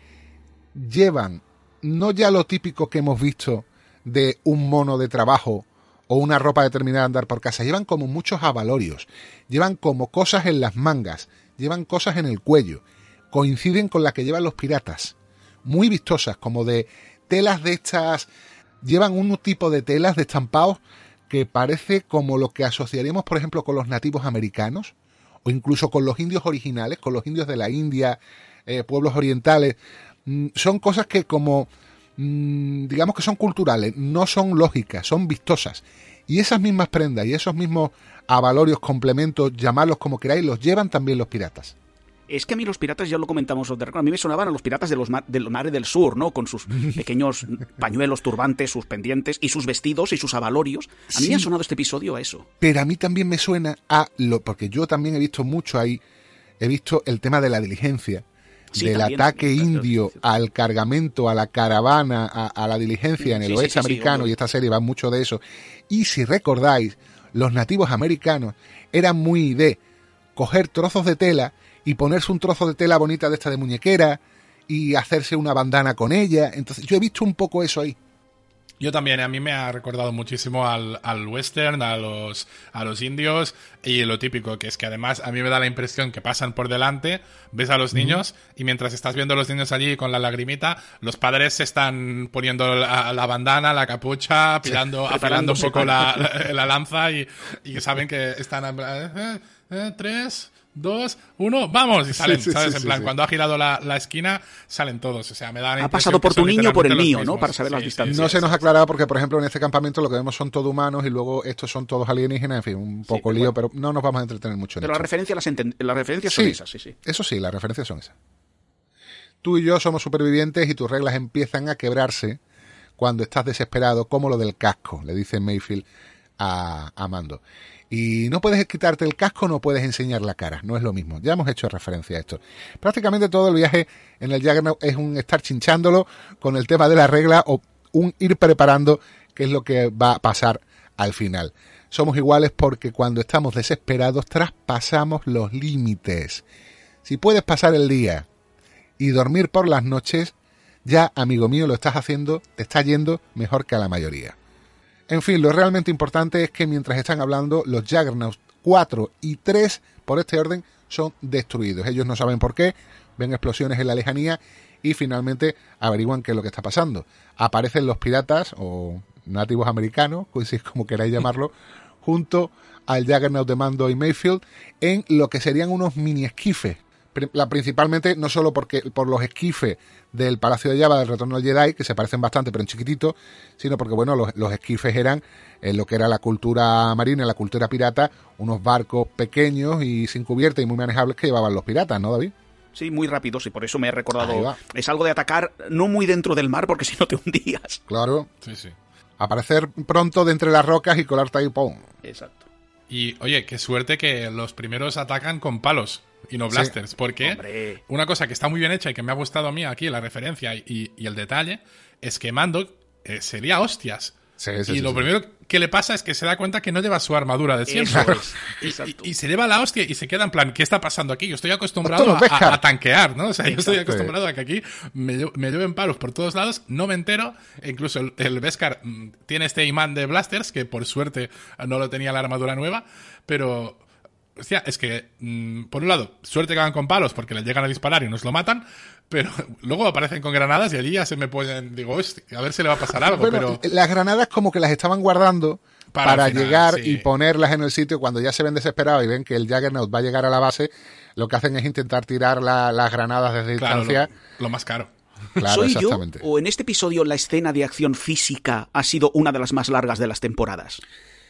C: llevan no ya lo típico que hemos visto de un mono de trabajo o una ropa determinada de andar por casa, llevan como muchos avalorios, llevan como cosas en las mangas, llevan cosas en el cuello, coinciden con las que llevan los piratas, muy vistosas, como de telas de estas, llevan un tipo de telas de estampados que parece como lo que asociaríamos, por ejemplo, con los nativos americanos, o incluso con los indios originales, con los indios de la India, eh, pueblos orientales. Mm, son cosas que como, mm, digamos que son culturales, no son lógicas, son vistosas. Y esas mismas prendas y esos mismos avalorios, complementos, llamarlos como queráis, los llevan también los piratas.
E: Es que a mí los piratas, ya lo comentamos a mí me sonaban a los piratas de los mar, del mar del sur, ¿no? Con sus [laughs] pequeños pañuelos, turbantes, sus pendientes y sus vestidos y sus avalorios. A mí
C: Sí.
E: me ha sonado este episodio a eso.
C: Pero a mí también me suena a lo, porque yo también he visto mucho ahí, he visto el tema de la diligencia,
E: Sí,
C: del
E: también,
C: ataque indio al cargamento, a la caravana, a, a la diligencia en el
E: Sí,
C: oeste americano, y esta serie va mucho de eso. Y si recordáis, los nativos americanos eran muy de coger trozos de tela y ponerse un trozo de tela bonita de esta de muñequera y hacerse una bandana con ella. Entonces, yo he visto un poco eso ahí.
D: Yo también, a mí me ha recordado muchísimo al, al western, a los, a los indios y lo típico, que es que además a mí me da la impresión que pasan por delante, ves a los niños y mientras estás viendo a los niños allí con la lagrimita, los padres se están poniendo la, la bandana, la capucha, pilando, afilando un poco la, la- la lanza y, y saben que están plan, eh, eh, tres, dos, uno, vamos, y salen,
C: sí,
D: ¿sabes?
C: sí,
D: en plan,
C: sí.
D: cuando ha girado la, la esquina, salen todos, o sea, me da la
E: Ha pasado por tu niño o por el mío, ¿no? Para saber las distancias.
C: No se nos aclarado porque, por ejemplo, en este campamento lo que vemos son todos humanos y luego estos son todos alienígenas, en fin, un poco lío,
E: bueno.
C: pero no nos vamos a entretener mucho en
E: Pero las
C: esto.
E: referencias, las, las referencias son
C: Sí,
E: esas, sí, sí.
C: eso sí, las referencias son esas. Tú y yo somos supervivientes y tus reglas empiezan a quebrarse cuando estás desesperado, como lo del casco, le dice Mayfield a, a Mando. Y no puedes quitarte el casco, no puedes enseñar la cara, no es lo mismo. Ya hemos hecho referencia a esto. Prácticamente todo el viaje en el Juggernaut es un estar chinchándolo con el tema de la regla o un ir preparando qué es lo que va a pasar al final. Somos iguales porque cuando estamos desesperados traspasamos los límites. Si puedes pasar el día y dormir por las noches, ya, amigo mío, lo estás haciendo, te está yendo mejor que a la mayoría. En fin, lo realmente importante es que mientras están hablando, los Juggernauts 4 y 3, por este orden, son destruidos. Ellos no saben por qué, ven explosiones en la lejanía y finalmente averiguan qué es lo que está pasando. Aparecen los piratas o nativos americanos, [laughs] pues es como queráis [laughs] llamarlo, junto al Juggernaut de Mando y Mayfield en lo que serían unos mini esquifes. La, principalmente no solo porque, por los esquifes del Palacio de Java del Retorno del Jedi, que se parecen bastante pero en chiquitito, sino porque bueno, los, los esquifes eran en lo que era la cultura marina, la cultura pirata, unos barcos pequeños y sin cubierta y muy manejables que llevaban los piratas, ¿no, David?
E: Sí, muy rápidos y por eso me he recordado. Es algo de atacar no muy dentro del mar porque [laughs] si no te hundías.
C: Claro.
D: Sí, sí.
C: Aparecer pronto de entre las rocas y colarte ahí, ¡pum!
E: Exacto.
D: Y oye, qué suerte que los primeros atacan con palos y no
C: Sí.
D: blasters, porque
E: Hombre.
D: una cosa que está muy bien hecha y que me ha gustado a mí aquí, la referencia y, y el detalle, es que Mando eh, sería hostias.
C: Sí, sí,
D: y lo primero que le pasa es que se da cuenta que no lleva su armadura de siempre. [laughs] Y,
E: Exacto.
D: y- y se lleva la hostia y se queda en plan, ¿qué está pasando aquí? Yo estoy acostumbrado a, tanquear, ¿no? O sea, yo estoy acostumbrado a que aquí me, me lleven palos por todos lados, no me entero. E incluso el, el Beskar mm, tiene este imán de blasters, que por suerte no lo tenía la armadura nueva, pero hostia, es que, mm, por un lado, suerte que van con palos porque les llegan a disparar y nos lo matan, pero [laughs] luego aparecen con granadas y allí ya se me pueden, digo, hostia, a ver si le va a pasar algo,
C: Bueno,
D: pero...
C: las granadas como que las estaban guardando
D: Para
C: para,
D: el final,
C: llegar
D: sí.
C: y ponerlas en el sitio cuando ya se ven desesperados y ven que el Juggernaut va a llegar a la base, lo que hacen es intentar tirar la- las granadas desde
D: Claro,
C: distancia.
D: lo, lo más caro. [laughs]
C: Claro,
E: ¿Soy yo
C: exactamente.
E: o en este episodio la escena de acción física ha sido una de las más largas de las temporadas?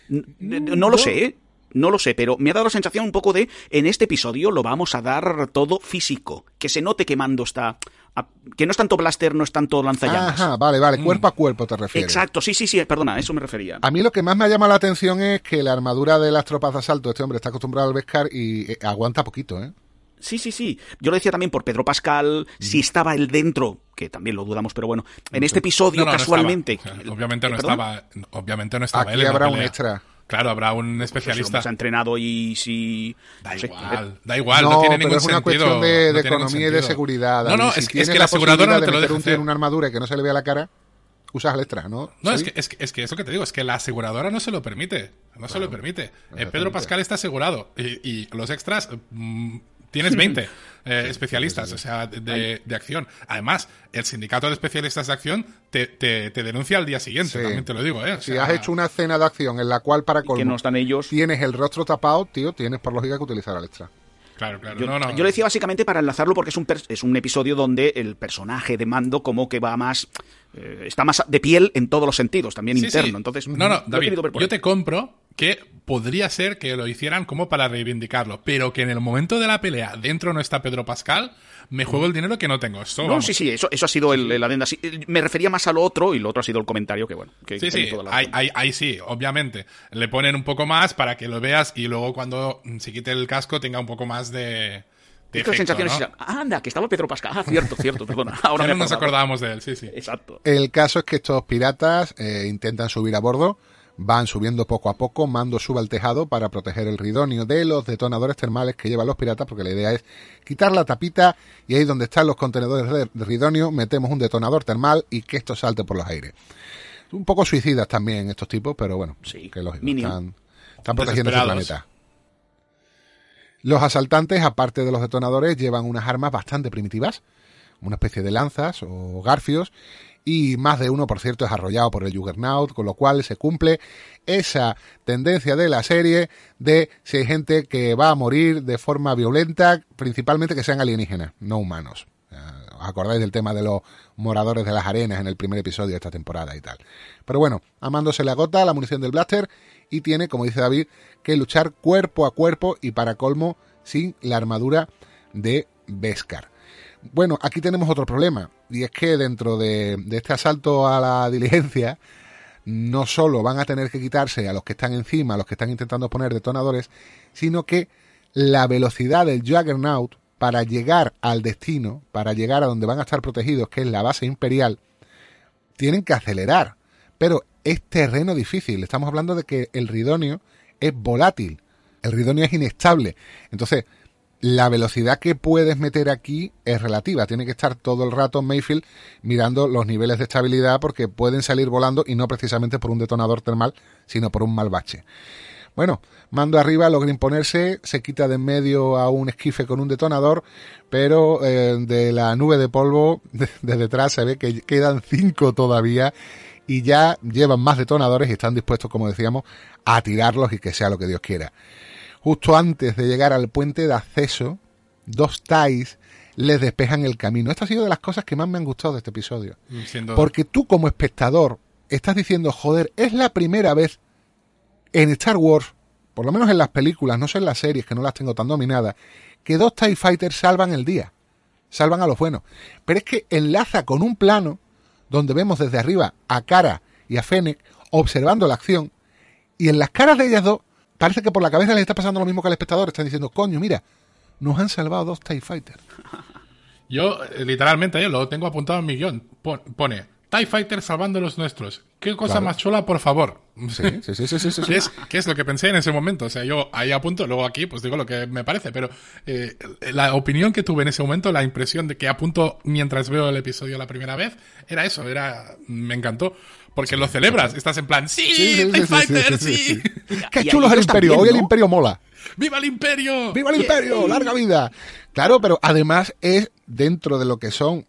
E: N- n- No, lo sé, ¿eh? No lo sé, pero me ha dado la sensación un poco de en este episodio lo vamos a dar todo físico, que se note que Mando está a- que no es tanto blaster, no es tanto lanzallamas.
C: Ajá, vale, vale, cuerpo a cuerpo te refieres.
E: Exacto, sí, sí, sí, perdona, a eso me refería.
C: A mí lo que más me ha llamado la atención es que la armadura de las tropas de asalto, este hombre está acostumbrado al Beskar y eh, aguanta poquito, ¿eh?
E: Sí, sí, sí. Yo lo decía también por Pedro Pascal, si estaba él dentro, que también lo dudamos, pero bueno, en este episodio
D: No, no, no
E: casualmente.
D: estaba. Obviamente no
E: ¿Eh,
D: estaba, obviamente no estaba
C: Aquí
D: él
C: habrá un extra.
D: Claro, habrá un
E: Pues si lo
D: especialista.
E: hemos entrenado y si.
D: Da
E: no sé,
D: igual, da igual, no,
C: no,
D: tiene ningún
C: es una
D: sentido.
C: cuestión de,
D: no
C: economía y de
D: sentido.
C: seguridad.
D: No, no.
C: Si
D: es, que- es la
C: la
D: aseguradora te lo
C: de
D: deja hacer.
C: una armadura y que no se le vea la cara, usas el extra, ¿no?
D: No, es que, es, que, es que eso que te digo, es que la aseguradora no se lo permite. No se lo permite. Eh. Pedro Pascal está asegurado. Y, y los extras, mm, tienes 20 [laughs] eh, especialistas, o sea, de, de- acción. Además, el sindicato de especialistas de acción te, te, te denuncia al día siguiente,
C: Sí.
D: también te lo digo, ¿eh? O
C: Si has hecho una escena de acción en la cual para
E: que
C: colmo
E: no están ellos.
C: tienes el rostro tapado, tío, tienes por lógica que utilizar al extra.
D: Claro, claro.
E: Yo,
D: no, no.
E: yo lo decía básicamente para enlazarlo porque es un, es un episodio donde el personaje de Mando como que va más... eh, está más de piel en todos los sentidos, también
D: Sí,
E: interno.
D: sí.
E: Entonces,
D: no, no, David, yo
E: ahí.
D: te compro que podría ser que lo hicieran como para reivindicarlo, pero que en el momento de la pelea dentro no está Pedro Pascal, me juego el dinero que no tengo. Esto,
E: No,
D: vamos.
E: sí, sí, eso, eso ha sido el, el adenda. Sí, me refería más a lo otro y lo otro ha sido el comentario que, bueno, que
D: Sí, sí,
E: toda la
D: ahí,
E: razón.
D: ahí- ahí sí, obviamente. Le ponen un poco más para que lo veas y luego cuando se quite el casco tenga un poco más de, de efecto,
E: sensación
D: ¿no?
E: es, "Ah, anda, que estaba Pedro Pascal. Ah, cierto, cierto, perdona. [laughs] Ahora
D: Ya no nos acordábamos de él, sí, sí.
E: Exacto.
C: El caso es que estos piratas eh, intentan subir a bordo, van subiendo poco a poco, Mando sube al tejado para proteger el ridonio de los detonadores termales que llevan los piratas, porque la idea es quitar la tapita y ahí donde están los contenedores de, ridonio metemos un detonador termal y que esto salte por los aires. Un poco suicidas también estos tipos, pero bueno,
E: Sí,
C: que
E: mínimo.
C: están, están protegiendo
D: Desesperados.
C: planeta. Los asaltantes, aparte de los detonadores, llevan unas armas bastante primitivas, una especie de lanzas o garfios, y más de uno, por cierto, es arrollado por el Juggernaut, con lo cual se cumple esa tendencia de la serie de si hay gente que va a morir de forma violenta, principalmente que sean alienígenas, no humanos. Eh, ¿Os acordáis del tema de los moradores de las arenas en el primer episodio de esta temporada y tal? Pero bueno, a Mando se le agota la munición del blaster y tiene, como dice David, que luchar cuerpo a cuerpo y para colmo sin la armadura de Beskar. Bueno, aquí tenemos otro problema, y es que dentro de, de este asalto a la diligencia, no solo van a tener que quitarse a los que están encima, a los que están intentando poner detonadores, sino que la velocidad del Juggernaut para llegar al destino, para llegar a donde van a estar protegidos, que es la base imperial, tienen que acelerar. Pero es terreno difícil. Estamos hablando de que el ridonio es volátil. El ridonio es inestable. Entonces, la velocidad que puedes meter aquí es relativa. Tiene que estar todo el rato Mayfield mirando los niveles de estabilidad porque pueden salir volando y no precisamente por un detonador termal, sino por un mal bache. Bueno, mando arriba, logra imponerse, se quita de en medio a un esquife con un detonador, pero eh, de la nube de polvo [laughs] de, de detrás se ve que quedan cinco todavía y ya llevan más detonadores y están dispuestos, como decíamos, a tirarlos y que sea lo que Dios quiera. Justo antes de llegar al puente de acceso, dos TIEs les despejan el camino. Esto ha sido de las cosas que más me han gustado de este episodio.
D: Siendo-
C: Porque tú como espectador estás diciendo, joder, es la primera vez en Star Wars, por lo menos en las películas, no sé en las series que no las tengo tan dominadas, que dos TIE Fighters salvan el día, salvan a los buenos. Pero es que enlaza con un plano donde vemos desde arriba a Cara y a Fennec observando la acción y en las caras de ellas dos parece que por la cabeza les está pasando lo mismo que al espectador, están diciendo, coño, mira, nos han salvado dos TIE Fighters. [laughs]
D: Yo, eh, literalmente, yo lo tengo apuntado en mi guion. Pon- Pone, TIE Fighter salvando los nuestros. Qué cosa
C: Claro.
D: más chula, por favor.
C: Sí, sí, sí, sí, sí, sí.
D: ¿Qué [laughs] es, qué es lo que pensé en ese momento? O sea, yo ahí apunto, luego aquí pues digo lo que me parece, pero eh, la opinión que tuve en ese momento, la impresión de que apunto mientras veo el episodio la primera vez, era eso, era me encantó. Porque lo celebras, estás en plan, sí,
C: Sí, sí,
D: Fighter,
C: sí. Qué chulo es el imperio.
E: también,
C: Hoy el imperio mola.
D: ¡Viva el imperio!
C: ¡Viva el imperio! ¡Larga vida! Claro, pero además es dentro de lo que son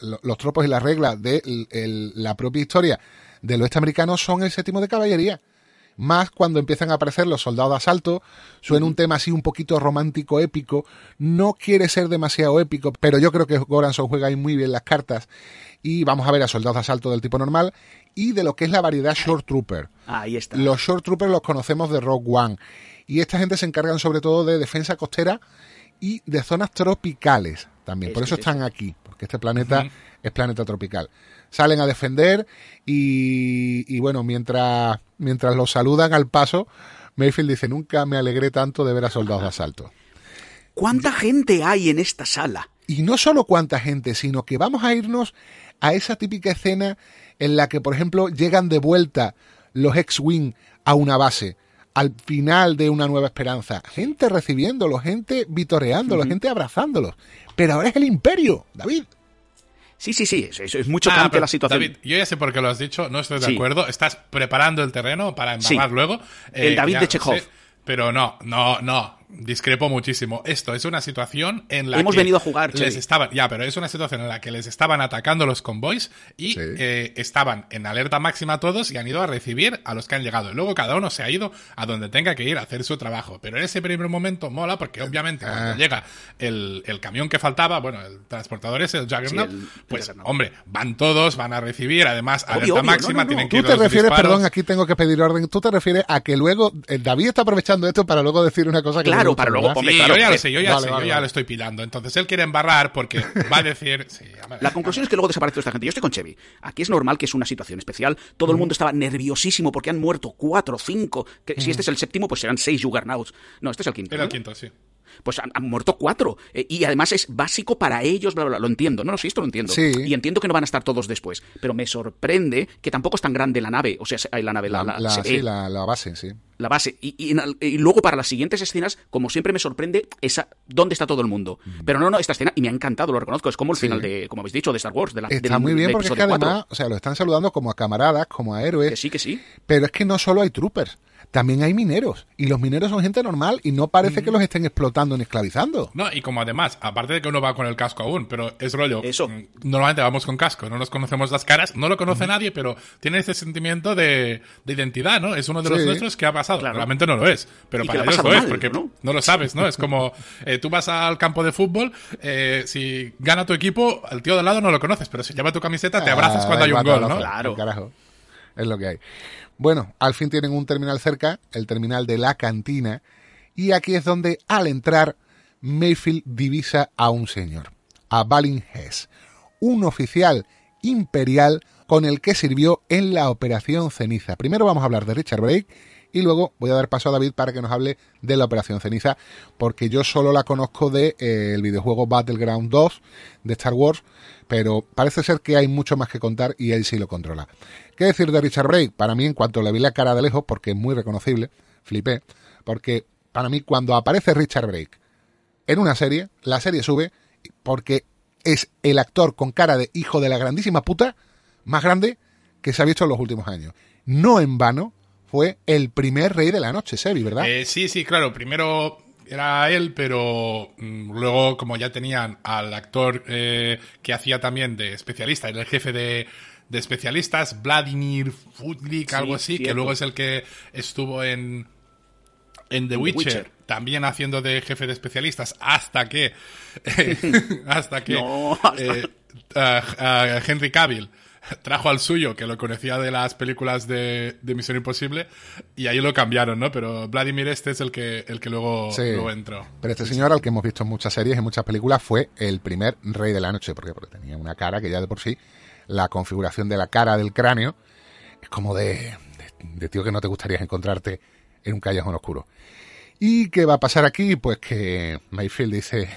C: lo- los tropos y las reglas de el- el- la propia historia del oeste americano son el séptimo de caballería. Más cuando empiezan a aparecer los soldados de asalto, suena un tema así un poquito romántico, épico. No quiere ser demasiado épico, pero yo creo que Goranson juega ahí muy bien las cartas. Y vamos a ver a soldados de asalto del tipo normal y de lo que es la variedad Short Trooper.
E: Ahí está.
C: Los Short Troopers los conocemos de Rogue One. Y esta gente se encargan sobre todo de defensa costera y de zonas tropicales también. Por
E: Eso
C: eso
E: es.
C: están aquí, porque este planeta es planeta tropical. Salen a defender y, y bueno, mientras, mientras los saludan al paso, Mayfield dice, nunca me alegré tanto de ver a soldados de asalto.
E: ¿Cuánta gente hay en esta sala?
C: Y no solo cuánta gente, sino que vamos a irnos a esa típica escena en la que, por ejemplo, llegan de vuelta los X-Wing a una base. Al final de una nueva esperanza. Gente recibiéndolos, gente vitoreándolos, gente abrazándolos. Pero ahora es el imperio, David.
E: Sí, sí, sí, es, es- es muy
D: Ah,
E: la situación.
D: David, yo ya sé por qué lo has dicho, no estoy de
E: Sí.
D: acuerdo. Estás preparando el terreno para embarrar
E: Sí.
D: luego.
E: El David
D: ya
E: de Chekhov.
D: pero no, no, no. Discrepo muchísimo. Esto es una situación en la
E: Hemos
D: que
E: venido a jugar,
D: les
E: Chevy.
D: estaban, ya, pero es una situación en la que les estaban atacando los convoys y
C: Sí.
D: eh, estaban en alerta máxima todos y han ido a recibir a los que han llegado. Y luego cada uno se ha ido a donde tenga que ir a hacer su trabajo. Pero en ese primer momento mola porque obviamente cuando
C: Ah.
D: llega el, el camión que faltaba, bueno, el transportador es el Juggernaut,
E: Sí, el- el
D: pues
E: Juggernaut.
D: hombre, van todos, van a recibir, además,
E: Obvio,
D: alerta
E: obvio,
D: máxima,
E: no, no, no.
D: tienen que
C: Tú
D: ir
C: te
D: a los
C: refieres,
D: disparos.
C: perdón, aquí tengo que pedir orden. Tú te refieres a que luego eh, David está aprovechando esto para luego decir una cosa que
E: Claro,
C: gusta,
E: para luego
D: Sí,
E: claro,
D: yo ya lo sé, yo ya
C: vale,
D: sé,
C: vale,
D: yo ya
C: vale.
D: lo estoy pilando. Entonces él quiere embarrar porque [laughs] va a decir. Sí,
E: La conclusión es que luego desaparece toda esta gente. Yo estoy con Chevy. Aquí es normal que es una situación especial. Todo el mundo estaba nerviosísimo porque han muerto cuatro, cinco. Que Si este es el séptimo, pues serán seis Juggernauts. No, este es el quinto.
D: Era el quinto, sí.
E: Pues han, han muerto cuatro. Eh, y además es básico para ellos, bla, bla, bla. Lo entiendo. No, no, sí, esto lo entiendo.
C: Sí.
E: Y entiendo que no van a estar todos después. Pero me sorprende que tampoco es tan grande la nave. O sea, se- la nave, la,
C: La,
E: la-
C: la-
E: se
C: sí,
E: ve,
C: la, base, sí.
E: la base. Y, luego para las siguientes escenas, como siempre me sorprende, esa dónde está todo el mundo. Pero no, no, esta escena, y me ha encantado, lo reconozco, es como el
C: Sí.
E: final de, como habéis dicho, de Star Wars. De la,
C: Está muy bien porque es que además, o sea, lo están saludando como a camaradas, como a héroes.
E: Que sí, que sí.
C: Pero es que no solo hay troopers, también hay mineros. Y los mineros son gente normal y no parece que los estén explotando ni esclavizando.
D: No, y como además, aparte de que uno va con el casco aún, pero es rollo.
E: Eso.
D: mm, Normalmente vamos con casco, no nos conocemos las caras, no lo conoce nadie, pero tiene ese sentimiento de, de identidad, ¿no? Es uno de los
C: Sí.
D: nuestros que ha pasado.
E: Claro.
D: Realmente no lo es, pero
E: Y
D: para ellos lo es, porque
E: ¿no?
D: ¿no? lo sabes, ¿no? Es como eh, tú vas al campo de fútbol, eh, si gana tu equipo, al tío de al lado no lo conoces, pero si lleva tu camiseta te abrazas
C: Ah,
D: cuando hay un gol,
C: no,
D: ¿no?
E: Claro.
C: Carajo. Es lo que hay. Bueno, al fin tienen un terminal cerca, el terminal de la cantina, y aquí es donde al entrar Mayfield divisa a un señor, a Balin Hess, un oficial imperial con el que sirvió en la Operación Ceniza. Primero vamos a hablar de Richard Brake y luego voy a dar paso a David para que nos hable de la Operación Ceniza, porque yo solo la conozco de eh, videojuego Battleground 2 de Star Wars, pero parece ser que hay mucho más que contar y él sí lo controla. ¿Qué decir de Richard Brake? Para mí, en cuanto le vi la cara de lejos, porque es muy reconocible, flipé, porque para mí cuando aparece Richard Brake en una serie, la serie sube porque es el actor con cara de hijo de la grandísima puta más grande que se ha visto en los últimos años. No en vano fue el primer rey de la noche, Sebi, ¿verdad?
D: Eh, sí, sí, claro. Primero era él, pero mm, luego, como ya tenían al actor eh, que hacía también de especialista, era el jefe de, de especialistas, Vladimir Futlik,
E: Sí,
D: algo así, que luego es el que estuvo en, en The
E: The
D: Witcher,
E: Witcher.
D: también haciendo de jefe de especialistas, hasta que, [laughs] [laughs] hasta que
E: No, hasta-
D: eh, Henry Cavill [laughs] trajo al suyo, que lo conocía de las películas de, de Misión Imposible, y ahí lo cambiaron, ¿no? Pero Vladimir este es el que, el que luego,
C: Sí.
D: luego entró.
C: Pero este señor, al que hemos visto en muchas series, en muchas películas, fue el primer rey de la noche. ¿Por qué? Porque tenía una cara que ya de por sí, la configuración de la cara del cráneo, es como de, de, de tío que no te gustaría encontrarte en un callejón oscuro. ¿Y qué va a pasar aquí? Pues que Mayfield dice,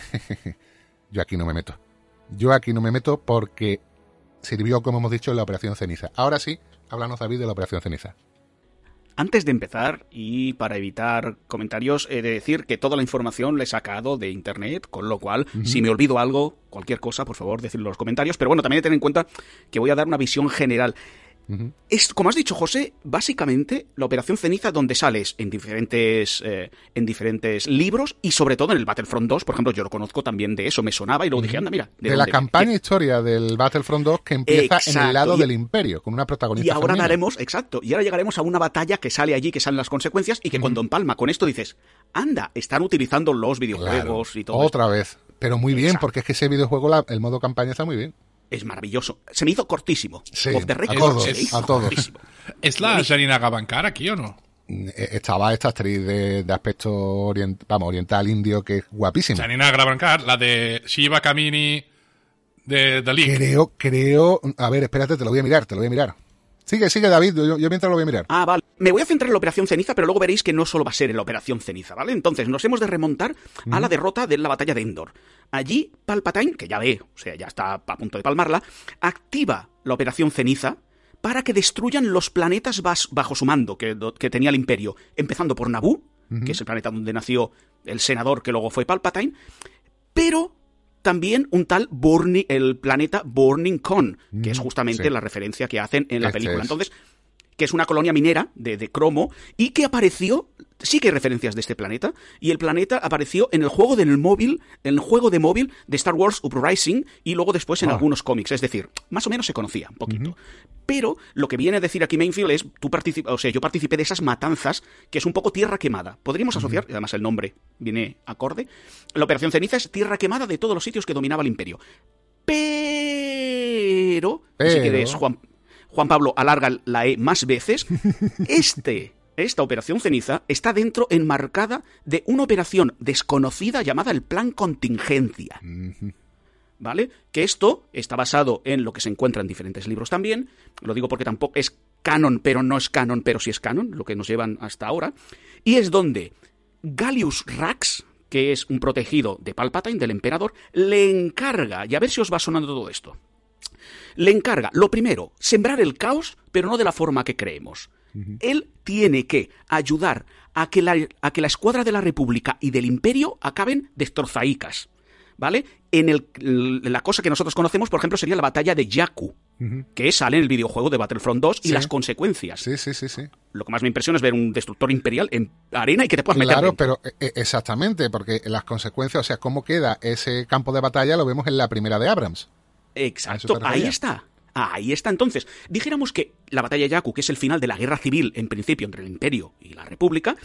C: [laughs] yo aquí no me meto. Yo aquí no me meto porque sirvió, como hemos dicho, en la Operación Ceniza. Ahora sí, háblanos, David, de la Operación Ceniza.
E: Antes de empezar, y para evitar comentarios, he de decir que toda la información la he sacado de internet, con lo cual, si me olvido algo, cualquier cosa, por favor, decidlo en los comentarios. Pero bueno, también hay que tener en cuenta que voy a dar una visión general. Es, como has dicho, José, básicamente la Operación Ceniza donde sales en diferentes, eh, en diferentes libros y sobre todo en el Battlefront 2, por ejemplo, yo lo conozco también de eso, me sonaba y luego dije, anda, mira.
C: De,
E: dónde
C: la campaña historia del Battlefront 2 que empieza en el lado
E: y-
C: del Imperio, con una protagonista
E: Y ahora
C: femenina.
E: daremos, exacto, y ahora llegaremos a una batalla que sale allí, que salen las consecuencias, y que cuando empalma con esto dices, anda, están utilizando los videojuegos
C: Claro,
E: y todo. esto.
C: Otra vez. Pero muy bien,
E: Exacto.
C: porque es que ese videojuego, la- el modo campaña está muy bien.
E: Es maravilloso. Se me hizo cortísimo.
C: Sí,
E: Off the
C: a todos,
E: se me hizo
C: a todos.
E: cortísimo.
D: ¿Es la Janina Gabankar aquí o no?
C: Eh, Estaba esta actriz de, de aspecto orient- vamos, oriental indio que es guapísima.
D: Janina Gabankar, la de Shiva Kamini de The League.
C: Creo, creo. A ver, espérate, te lo voy a mirar, te lo voy a mirar. Sigue, sigue, David, yo, yo mientras lo voy a mirar.
E: Ah, vale. Me voy a centrar en la Operación Ceniza, pero luego veréis que no solo va a ser en la Operación Ceniza, ¿vale? Entonces, nos hemos de remontar a la derrota de la batalla de Endor. Allí, Palpatine, que ya ve, o sea, ya está a punto de palmarla, activa la Operación Ceniza para que destruyan los planetas bas- bajo su mando que, do- que tenía el Imperio, empezando por Naboo, que es el planeta donde nació el senador que luego fue Palpatine, pero también un tal Burning, el planeta Burning Con, que es justamente
C: sí.
E: la referencia que hacen en la
C: Este
E: película.
C: es.
E: Entonces, que es una colonia minera de, de cromo y que apareció, sí que hay referencias de este planeta, y el planeta apareció en el juego del móvil, en el juego de móvil de Star Wars Uprising y luego después en
C: Ah.
E: algunos cómics, es decir, más o menos se conocía un poquito. Pero lo que viene a decir aquí Mainfield es, tú participa, o sea, yo participé de esas matanzas, que es un poco tierra quemada. Podríamos asociar, y además el nombre viene acorde, la Operación Ceniza es tierra quemada de todos los sitios que dominaba el imperio. Pero, si quieres, Juan, Juan Pablo alarga la E más veces, [laughs] este, esta operación ceniza está dentro enmarcada de una operación desconocida llamada el Plan Contingencia. ¿Vale? Que esto está basado en lo que se encuentra en diferentes libros también. Lo digo porque tampoco es canon, pero no es canon, pero sí es canon, lo que nos llevan hasta ahora. Y es donde Gallius Rax, que es un protegido de Palpatine, del emperador, le encarga, y a ver si os va sonando todo esto le encarga, lo primero, sembrar el caos, pero no de la forma que creemos. Él tiene que ayudar a que, la, a que la escuadra de la República y del Imperio acaben destrozaicas. ¿Vale? En el, la cosa que nosotros conocemos, por ejemplo, sería la batalla de Jakku, que sale en el videojuego de Battlefront 2 y
C: Sí.
E: las consecuencias.
C: Sí, sí, sí, sí.
E: Lo que más me impresiona es ver un destructor imperial en arena y que te puedas meter
C: Claro,
E: dentro.
C: pero eh, exactamente, porque las consecuencias, o sea, cómo queda ese campo de batalla, lo vemos en la primera de Abrams. ¿A eso
E: Exacto, ahí está. Ahí está entonces. Dijéramos que la batalla de Jakku, que es el final de la guerra civil, en principio, entre el Imperio y la República,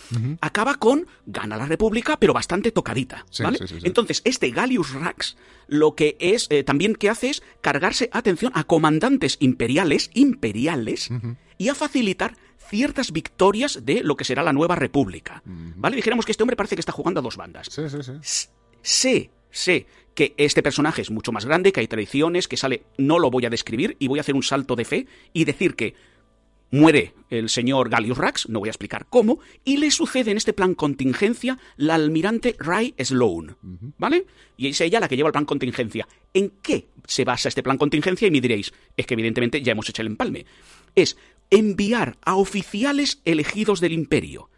E: acaba con gana la República, pero bastante tocadita.
C: Sí,
E: ¿vale?
C: sí, sí, sí.
E: Entonces, este Gallius Rax lo que es eh, también que hace es cargarse, atención, a comandantes imperiales, imperiales, y a facilitar ciertas victorias de lo que será la nueva República. ¿Vale? Dijéramos que este hombre parece que está jugando a dos bandas
C: Sí, sí, sí.
E: Sé, sé que este personaje es mucho más grande, que hay traiciones, que sale, no lo voy a describir y voy a hacer un salto de fe y decir que muere el señor Gallius Rax, no voy a explicar cómo, y le sucede en este plan contingencia la almirante Ray Sloan, ¿vale? Y es ella la que lleva el plan contingencia. ¿En qué se basa este plan contingencia? Y me diréis, es que evidentemente ya hemos hecho el empalme. Es enviar a oficiales elegidos del imperio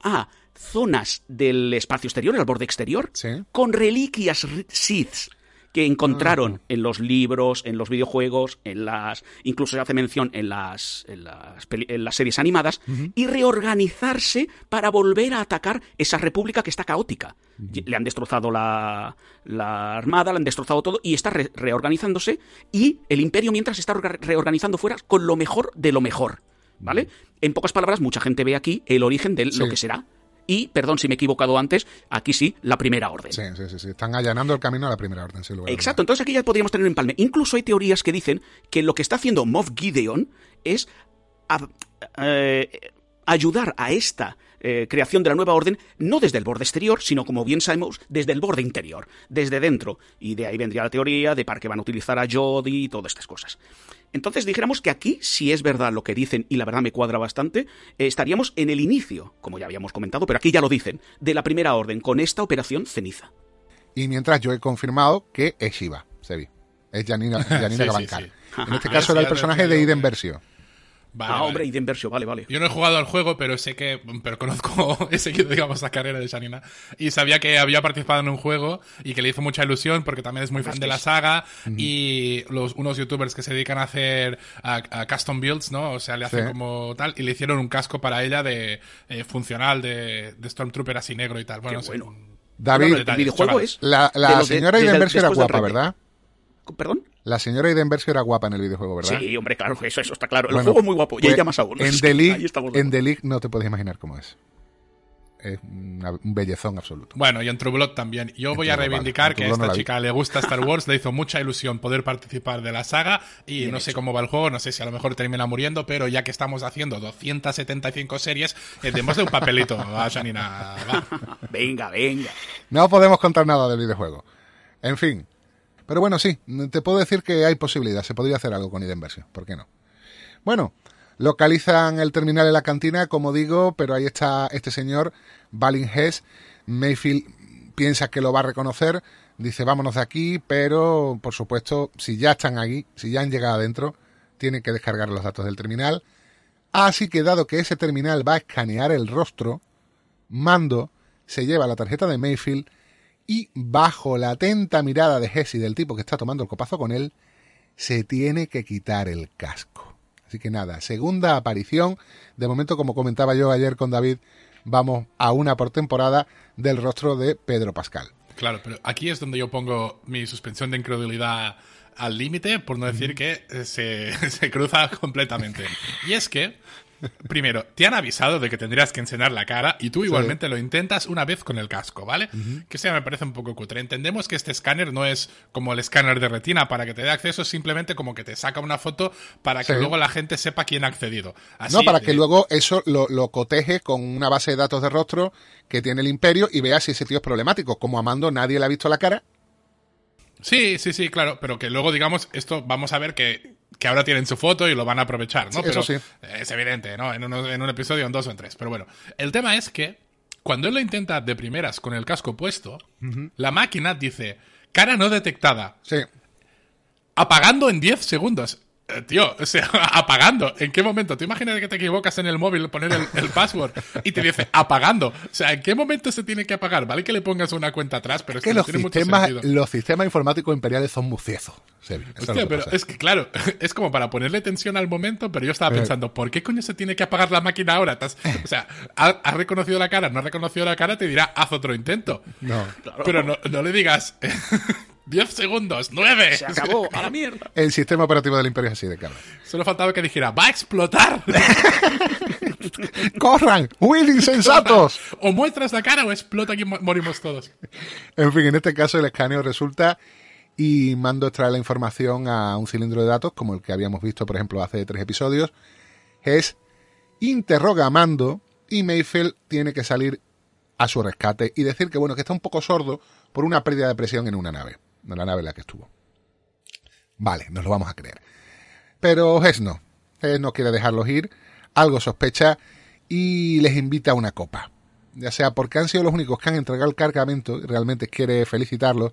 E: a zonas del espacio exterior, al borde exterior,
C: Sí.
E: con reliquias Siths que encontraron en los libros, en los videojuegos, en las incluso se hace mención en las en las, peli- en las series animadas y reorganizarse para volver a atacar esa república que está caótica. Le han destrozado la, la armada, le han destrozado todo y está re- reorganizándose y el imperio mientras está orga- reorganizando fuera con lo mejor de lo mejor, ¿vale? En pocas palabras, mucha gente ve aquí el origen de lo que será y, perdón si me he equivocado antes, aquí sí, la primera orden.
C: Sí, sí, sí, sí. Están allanando el camino a la primera orden, sin lugar a
E: Exacto, entonces aquí ya podríamos tener un empalme. Incluso hay teorías que dicen que lo que está haciendo Moff Gideon es a- eh, ayudar a esta eh, creación de la nueva orden no desde el borde exterior, sino como bien sabemos, desde el borde interior, desde dentro. Y de ahí vendría la teoría de para qué van a utilizar a Jody y todas estas cosas. Entonces dijéramos que aquí, si es verdad lo que dicen, y la verdad me cuadra bastante, eh, estaríamos en el inicio, como ya habíamos comentado, pero aquí ya lo dicen, de la primera orden, con esta operación ceniza.
C: Y mientras yo he confirmado que es Shiva, Sebi. Es Janina, Janina [laughs]
D: Sí, sí,
C: Gabankar.
D: sí.
C: En este caso era el personaje de Iden Versio.
D: Vale,
E: ah,
D: vale.
E: hombre, y de Inversio, vale, vale.
D: Yo no he jugado al juego, pero sé que, pero conozco, [laughs] he seguido, digamos, la carrera de Shanina. Y sabía que había participado en un juego y que le hizo mucha ilusión porque también es muy fan de la saga. Y los, unos youtubers que se dedican a hacer a, a custom builds, ¿no? O sea, le hacen
C: Sí.
D: como tal. Y le hicieron un casco para ella de eh, funcional de, de Stormtrooper así negro y tal. Bueno,
E: Qué
D: no sé.
E: bueno.
C: David,
E: Bueno, el
D: detalles,
E: videojuego
D: chavales.
E: es...
C: la,
E: de de-
C: señora Idenversio era guapa. ¿verdad?
E: ¿Perdón?
C: La señora Idenversio era guapa en el videojuego, ¿verdad?
E: Sí, hombre, claro, eso, eso está claro. El
C: Bueno,
E: juego es muy guapo, y
C: pues,
E: ella más aún.
C: En The League, en. The League no te puedes imaginar cómo es. Es una- un bellezón absoluto.
D: Bueno, y en True Blood también. Yo voy a reivindicar
C: vale.
D: Que a
C: no
D: esta chica le gusta Star Wars, le hizo mucha ilusión poder participar de la saga y
E: Bien
D: no sé cómo va el juego, no sé si a lo mejor termina muriendo, pero ya que estamos haciendo 275 series, eh, démosle un papelito a Janina. va. [laughs]
E: Venga, venga.
C: No podemos contar nada del videojuego. En fin. Pero bueno, sí, te puedo decir que hay posibilidad. Se podría hacer algo con Idenversio. ¿Por qué no? Bueno, localizan el terminal en la cantina, como digo, pero ahí está este señor, Balin Hess. Mayfield piensa que lo va a reconocer. Dice, vámonos de aquí, pero por supuesto, si ya están aquí, si ya han llegado adentro, tienen que descargar los datos del terminal. Así que dado que ese terminal va a escanear el rostro, Mando se lleva la tarjeta de Mayfield y bajo la atenta mirada de Hesse y del tipo que está tomando el copazo con él, se tiene que quitar el casco. Así que nada, segunda aparición. De momento, como comentaba yo ayer con David, vamos a una por temporada del rostro de Pedro Pascal.
D: Claro, pero aquí es donde yo pongo mi suspensión de incredulidad al límite, por no decir que se, [laughs] se cruza completamente. Y es que, primero, te han avisado de que tendrías que enseñar la cara y tú igualmente lo intentas una vez con el casco, ¿vale? Que ya me parece un poco cutre. Entendemos que este escáner no es como el escáner de retina para que te dé acceso, es simplemente como que te saca una foto para que
C: Sí.
D: luego la gente sepa quién ha accedido. Así,
C: no, para que
D: eh,
C: luego eso lo, lo coteje con una base de datos de rostro que tiene el imperio y vea si ese tío es problemático. Como a Mando nadie le ha visto la cara,
D: Sí, sí, sí, claro, pero que luego, digamos, esto vamos a ver que, que ahora tienen su foto y lo van a aprovechar, ¿no?
C: Sí,
D: pero
C: eso sí.
D: es evidente, ¿no? En, uno- en un episodio, en dos o en tres. Pero bueno, el tema es que cuando él lo intenta de primeras con el casco puesto, la máquina dice, cara no detectada,
C: sí.
D: apagando en 10 segundos. Eh, tío, o sea, [laughs] apagando. ¿En qué momento? ¿Te imaginas que te equivocas en el móvil poner el, el password y te dice apagando? O sea, ¿en qué momento se tiene que apagar? Vale que le pongas una cuenta atrás, pero es que,
C: que
D: no
C: los
D: tiene mucho
C: sistemas,
D: sentido.
C: los sistemas informáticos imperiales son lo
D: Hostia,
C: que
D: pero
C: pasa.
D: es que claro, [laughs] es como para ponerle tensión al momento, pero yo estaba
C: Eh.
D: pensando, ¿por qué coño se tiene que apagar la máquina ahora? Has- o sea, ¿ha, ha reconocido la cara? ¿No ha reconocido la cara? Te dirá, haz otro intento.
C: No.
D: Pero no, no le digas [laughs] 10 segundos, 9.
E: Se acabó, [laughs] a la mierda.
C: El sistema operativo del imperio es así de caro.
D: Solo faltaba que dijera, va a explotar. [laughs]
C: ¡Corran! ¡Will insensatos!
D: o muestras la cara o explota y mo- morimos todos.
C: En fin, en este caso el escaneo resulta y Mando extrae la información a un cilindro de datos, como el que habíamos visto, por ejemplo, hace tres episodios. Es interroga a Mando y Mayfield tiene que salir a su rescate y decir que bueno, que está un poco sordo por una pérdida de presión en una nave, en la nave en la que estuvo. Vale, nos lo vamos a creer. Pero Hess no. Hess no quiere dejarlos ir, algo sospecha y les invita a una copa. Ya sea porque han sido los únicos que han entregado el cargamento y realmente quiere felicitarlos,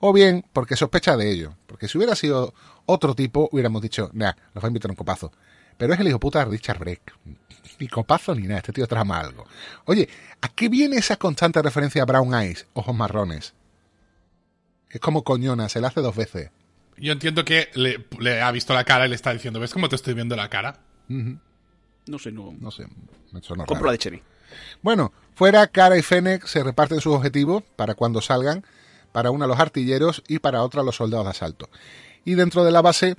C: o bien porque sospecha de ello. Porque si hubiera sido otro tipo, hubiéramos dicho, nah, nos va a invitar a un copazo. Pero es el hijo puta de Richard Breck. Ni copazo ni nada, este tío trama algo. Oye, ¿a qué viene esa constante referencia a Brown Eyes, ojos marrones? Es como coñona, se la hace dos veces.
D: Yo entiendo que le, le ha visto la cara y le está diciendo, ¿ves cómo te estoy viendo la cara?
E: No sé, no.
C: No sé, me
E: Compro
C: raro.
E: la de Chevy.
C: Bueno, fuera Cara y Fennec se reparten sus objetivos para cuando salgan, para una los artilleros y para otra los soldados de asalto. Y dentro de la base,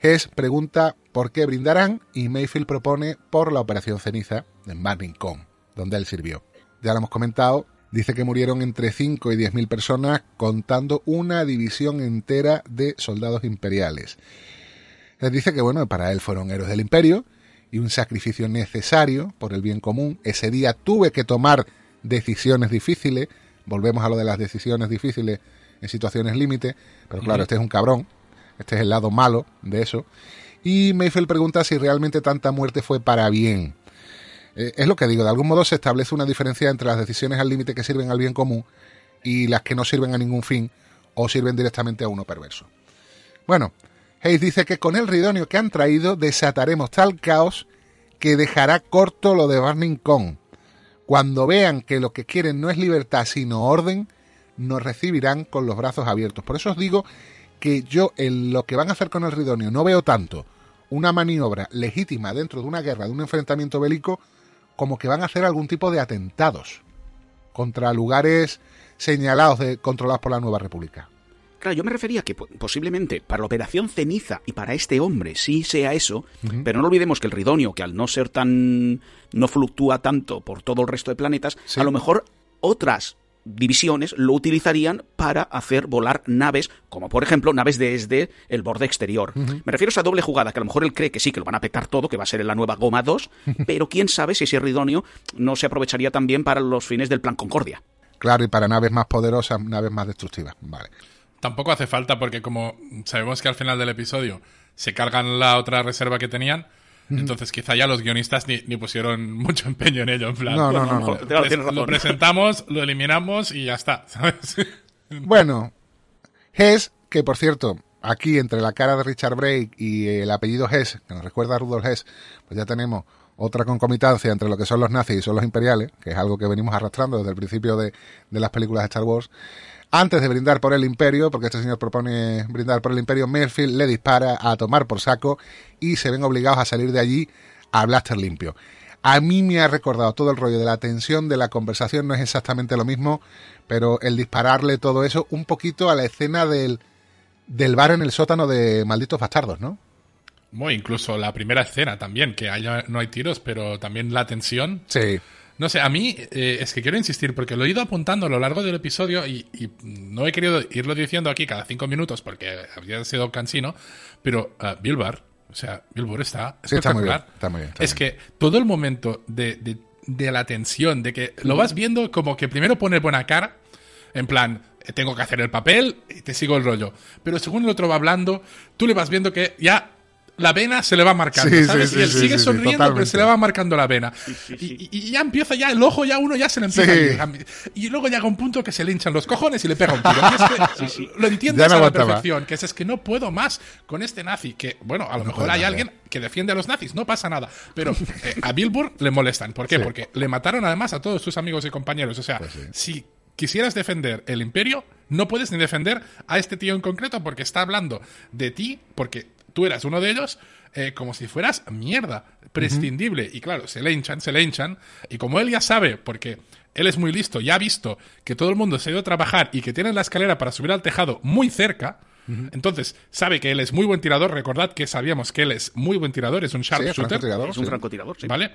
C: Hess pregunta por qué brindarán y Mayfield propone por la Operación Ceniza en Burning Con, donde él sirvió. Ya lo hemos comentado, dice que murieron entre 5 y 10 mil personas, contando una división entera de soldados imperiales. Les dice que, bueno, para él fueron héroes del imperio y un sacrificio necesario por el bien común. Ese día tuve que tomar decisiones difíciles. Volvemos a lo de las decisiones difíciles en situaciones límite. Pero claro, este es un cabrón. Este es el lado malo de eso. Y Mayfield pregunta si realmente tanta muerte fue para bien. Eh, es lo que digo, de algún modo se establece una diferencia entre las decisiones al límite que sirven al bien común y las que no sirven a ningún fin o sirven directamente a uno perverso. Bueno, Hayes dice que con el ridonio que han traído desataremos tal caos que dejará corto lo de Burning Con. Cuando vean que lo que quieren no es libertad sino orden, nos recibirán con los brazos abiertos. Por eso os digo que yo en lo que van a hacer con el ridonio no veo tanto una maniobra legítima dentro de una guerra, de un enfrentamiento bélico, como que van a hacer algún tipo de atentados contra lugares señalados de, controlados por la Nueva República.
E: Claro, yo me refería que po- posiblemente para la operación ceniza y para este hombre sí sea eso, pero no olvidemos que el ridonio, que al no ser tan. no fluctúa tanto por todo el resto de planetas,
C: Sí.
E: a lo mejor otras divisiones lo utilizarían para hacer volar naves, como por ejemplo naves desde el borde exterior. Me refiero a esa doble jugada, que a lo mejor él cree que sí, que lo van a petar todo, que va a ser en la nueva Goma 2, pero quién sabe si ese ridonio no se aprovecharía también para los fines del plan Concordia.
C: Claro, y para naves más poderosas, naves más destructivas. Vale.
D: Tampoco hace falta porque como sabemos que al final del episodio se cargan la otra reserva que tenían, entonces quizá ya los guionistas ni, ni pusieron mucho empeño en ello. En plan,
C: No, no, no,
E: lo
D: presentamos, lo eliminamos y ya está, ¿sabes? [laughs]
C: Bueno, Hess, que por cierto, aquí entre la cara de Richard Brake y el apellido Hess, que nos recuerda a Rudolf Hess, pues ya tenemos otra concomitancia entre lo que son los nazis y son los imperiales, que es algo que venimos arrastrando desde el principio de, de las películas de Star Wars. Antes de brindar por el imperio, porque este señor propone brindar por el imperio, Merfield le dispara a tomar por saco y se ven obligados a salir de allí a blaster limpio. A mí me ha recordado todo el rollo de la tensión de la conversación, no es exactamente lo mismo, pero el dispararle todo eso un poquito a la escena del, del bar en el sótano de Malditos Bastardos, ¿no?
D: Bueno, incluso la primera escena también, que haya, no hay tiros, pero también la tensión.
C: Sí.
D: No sé, a mí eh, es que quiero insistir porque lo he ido apuntando a lo largo del episodio y, y no he querido irlo diciendo aquí cada cinco minutos porque habría sido cansino, pero uh, Bill Barr, o sea, Bill Burr está
C: Sí, está muy bien,
D: espectacular.
C: está muy bien, está
D: es
C: bien.
D: que todo el momento de, de- de la tensión, de que lo vas viendo como que primero pone buena cara, en plan, eh, tengo que hacer el papel y te sigo el rollo. Pero según el otro va hablando, tú le vas viendo que ya la vena se le va marcando,
C: Sí,
D: ¿sabes?
C: sí,
D: y él
C: sí,
D: sigue
C: sí, sí,
D: sonriendo, pero se le va marcando la vena. Y, y- y ya empieza ya, el ojo ya uno ya se le empieza
C: Sí.
D: a ir. Y luego llega un punto que se le hinchan los cojones y le pega un tiro. Y es que Lo entiendes
C: no
D: a la perfección, que es, es que no puedo más con este nazi, que bueno, a lo mejor hay alguien que defiende a los nazis, no pasa nada. Pero [laughs] eh, a Billboard le molestan. ¿Por qué?
C: Sí.
D: Porque le mataron además a todos sus amigos y compañeros. O sea,
C: Pues sí.
D: si quisieras defender el imperio, no puedes ni defender a este tío en concreto porque está hablando de ti, porque tú eras uno de ellos, eh, como si fueras mierda, prescindible. Y claro, se le hinchan, se le hinchan. Y como él ya sabe, porque él es muy listo, ya ha visto que todo el mundo se ha ido a trabajar y que tienen la escalera para subir al tejado muy cerca. Entonces, sabe que él es muy buen tirador. Recordad que sabíamos que él es muy buen tirador, es un
C: Sí,
D: sharpshooter.
C: francotirador,
E: Es un
C: sí.
E: francotirador, sí.
D: ¿Vale?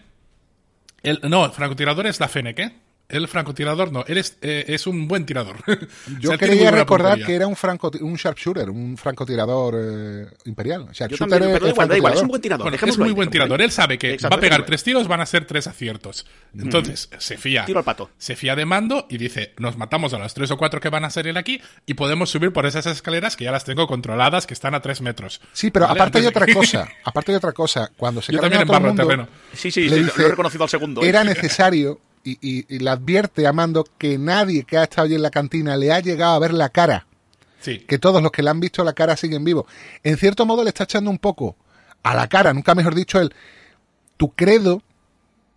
D: El, no, el francotirador es la Fennec, ¿eh? El francotirador no, él es, eh, es un buen tirador. [laughs] O sea,
C: Yo quería recordar
D: puntería.
C: que era un, franco, un sharpshooter, un francotirador eh, imperial.
E: Yo
C: Sharpshooter
E: también, pero da
C: es
E: igual, da igual, es un buen tirador.
D: Bueno, es muy
E: ahí,
D: buen tirador. Él sabe que
E: Exacto,
D: va a pegar tres tiros, van a ser tres aciertos. Entonces, se fía.
E: Tiro al pato.
D: Se fía de mando y dice, nos matamos a los tres o cuatro que van a ser él aquí y podemos subir por esas escaleras que ya las tengo controladas, que están a tres metros.
C: Sí, pero
D: ¿Vale?
C: aparte hay otra cosa. [laughs] Aparte hay otra cosa. Cuando se
D: Yo también
C: el
D: embarro
C: mundo,
D: terreno.
E: Sí, sí, sí,
C: dice,
E: lo he reconocido al segundo. ¿eh?
C: Era necesario y, y- y le advierte a Mando que nadie que ha estado allí en la cantina le ha llegado a ver la cara.
D: Sí.
C: Que todos los que le han visto la cara siguen vivos. En cierto modo le está echando un poco a la cara, nunca mejor dicho, el tu credo,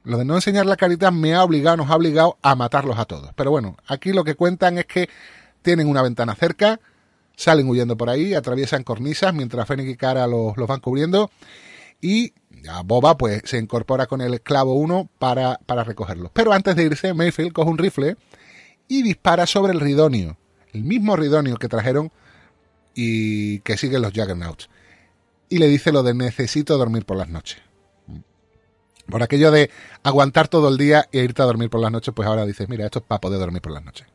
C: lo de no enseñar la carita me ha obligado, nos ha obligado a matarlos a todos. Pero bueno, aquí lo que cuentan es que tienen una ventana cerca, salen huyendo por ahí, atraviesan cornisas mientras Fennec y Cara los, los van cubriendo y ya Boba pues se incorpora con el esclavo 1 para, para. Pero antes de irse, Mayfield coge un rifle y dispara sobre el Ridonio, el mismo Ridonio que trajeron y que siguen los Juggernauts. Y le dice lo de necesito dormir por las noches. Por aquello de aguantar todo el día e irte a dormir por las noches, pues ahora dices, mira, esto es para poder dormir por las noches.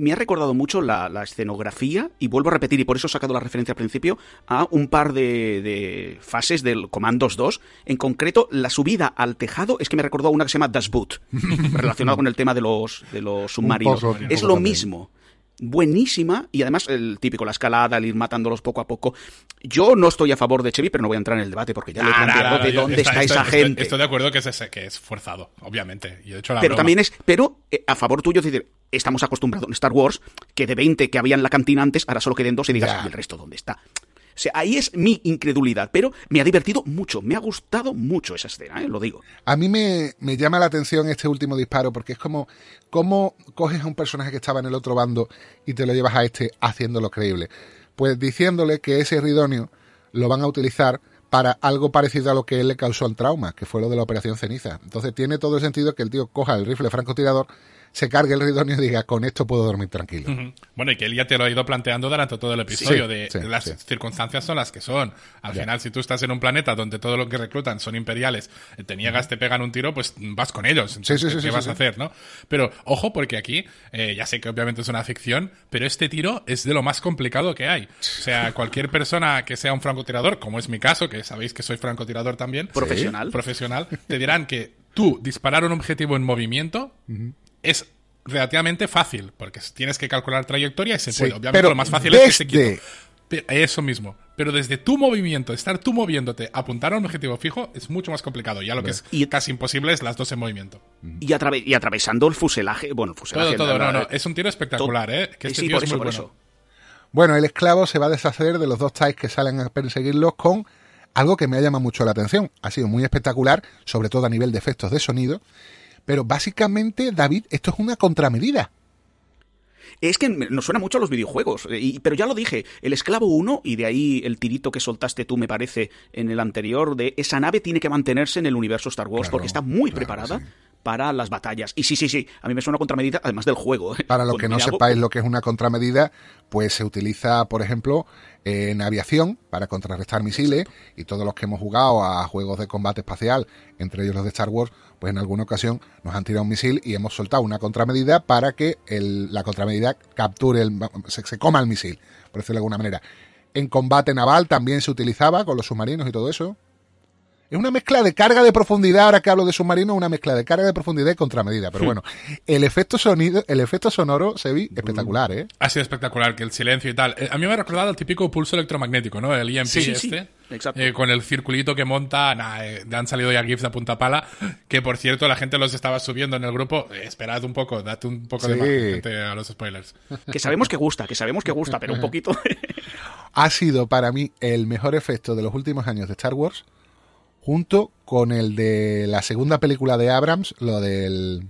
E: Me ha recordado mucho la, la escenografía, y vuelvo a repetir, y por eso he sacado la referencia al principio, a un par de, de fases del Commandos 2. En concreto, la subida al tejado es que me recordó a una que se llama Das Boot, [laughs] relacionado con el tema de los, de los submarinos.
C: poco,
E: es lo mismo. Buenísima, y además el típico, la escalada, el ir matándolos poco a poco. Yo no estoy a favor de Chevy, pero no voy a entrar en el debate porque ya le he de dónde está, esa
D: estoy-
E: gente.
D: Estoy de acuerdo que es, ese, que es forzado, obviamente. Y de hecho la
E: Pero
D: broma-
E: también es, pero eh, a favor tuyo, es decir, estamos acostumbrados en Star Wars que de 20 que había en la cantina antes, ahora solo queden dos y digas,
C: Ya.
E: ¿y el resto dónde está? Ahí es mi incredulidad, pero me ha divertido mucho, me ha gustado mucho esa escena, ¿eh? lo digo.
C: A mí me, me llama la atención este último disparo porque es como cómo coges a un personaje que estaba en el otro bando y te lo llevas a este haciéndolo creíble. Pues diciéndole que ese ridonio lo van a utilizar para algo parecido a lo que él le causó el trauma, que fue lo de la operación ceniza. Entonces tiene todo el sentido que el tío coja el rifle francotirador, se cargue el ridonio y diga, con esto puedo dormir tranquilo.
D: Ujú. Bueno, y que él ya te lo ha ido planteando durante todo el episodio,
C: Sí,
D: de
C: sí,
D: las
C: sí.
D: circunstancias son las que son. Al
C: Ya.
D: final, si tú estás en un planeta donde todo lo que reclutan son imperiales, eh, te niegas, te pegan un tiro, pues vas con ellos. Entonces,
C: sí,
D: ¿qué-
C: sí,
D: ¿Qué
C: sí,
D: vas
C: sí,
D: a
C: sí.
D: hacer, no? Pero, ojo, porque aquí, eh, ya sé que obviamente es una ficción, pero este tiro es de lo más complicado que hay. O sea, [laughs] cualquier persona que sea un francotirador, como es mi caso, que sabéis que soy francotirador también,
E: Profesional.
D: profesional, te dirán que tú disparar un objetivo en movimiento es relativamente fácil, porque tienes que calcular trayectoria y se
C: Sí,
D: puede. Obviamente
C: pero
D: lo más fácil es que se Eso mismo. Pero desde tu movimiento, estar tú moviéndote, apuntar a un objetivo fijo, es mucho más complicado. Ya lo que es
E: Y-
D: casi imposible es las dos en movimiento.
E: Y, atrave- y atravesando el fuselaje, bueno, el fuselaje...
D: Todo, todo.
E: la-
D: No, no. Es un tiro espectacular, ¿eh? Que este
E: sí,
D: tío
E: por
D: es
E: eso,
D: muy
E: por
D: bueno.
E: eso.
C: Bueno, el esclavo se va a deshacer de los dos TIEs que salen a perseguirlos con algo que me ha llamado mucho la atención. Ha sido muy espectacular, sobre todo a nivel de efectos de sonido. Pero básicamente, David, esto es una contramedida.
E: Es que nos suena mucho a los videojuegos, eh, y- pero ya lo dije, el esclavo 1, y de ahí el tirito que soltaste tú, me parece, en el anterior, de esa nave tiene que mantenerse en el universo Star Wars
C: Claro,
E: porque está muy
C: claro,
E: preparada
C: sí.
E: para las batallas. Y sí, sí, sí, a mí me suena a contramedida, además del juego. ¿eh?
C: Para los que no sepáis lo que es una contramedida, pues se utiliza, por ejemplo, en aviación para contrarrestar misiles y todos los que hemos jugado a juegos de combate espacial, entre ellos los de Star Wars, pues en alguna ocasión nos han tirado un misil y hemos soltado una contramedida para que el- la contramedida capture, el, se, se coma el misil, por decirlo de alguna manera. En combate naval también se utilizaba con los submarinos y todo eso. Es una mezcla de carga de profundidad, ahora que hablo de submarino, una mezcla de carga de profundidad y contramedida. Pero bueno, el efecto sonido, el efecto sonoro se ve espectacular, ¿eh?
D: Ha sido espectacular, que el silencio y tal. Eh, A mí me ha recordado el típico pulso electromagnético, ¿no? El EMP
E: Sí, sí,
D: este.
E: sí, exacto.
D: eh, con el circulito que monta. Nah, eh, han salido ya GIFs de punta pala. Que por cierto, la gente los estaba subiendo en el grupo. Eh, esperad un poco, date un poco de
C: Sí.
D: gente, a los spoilers.
E: Que sabemos que gusta, que sabemos que gusta, pero un poquito... [laughs]
C: Ha sido para mí el mejor efecto de los últimos años de Star Wars, junto con el de la segunda película de Abrams, lo del,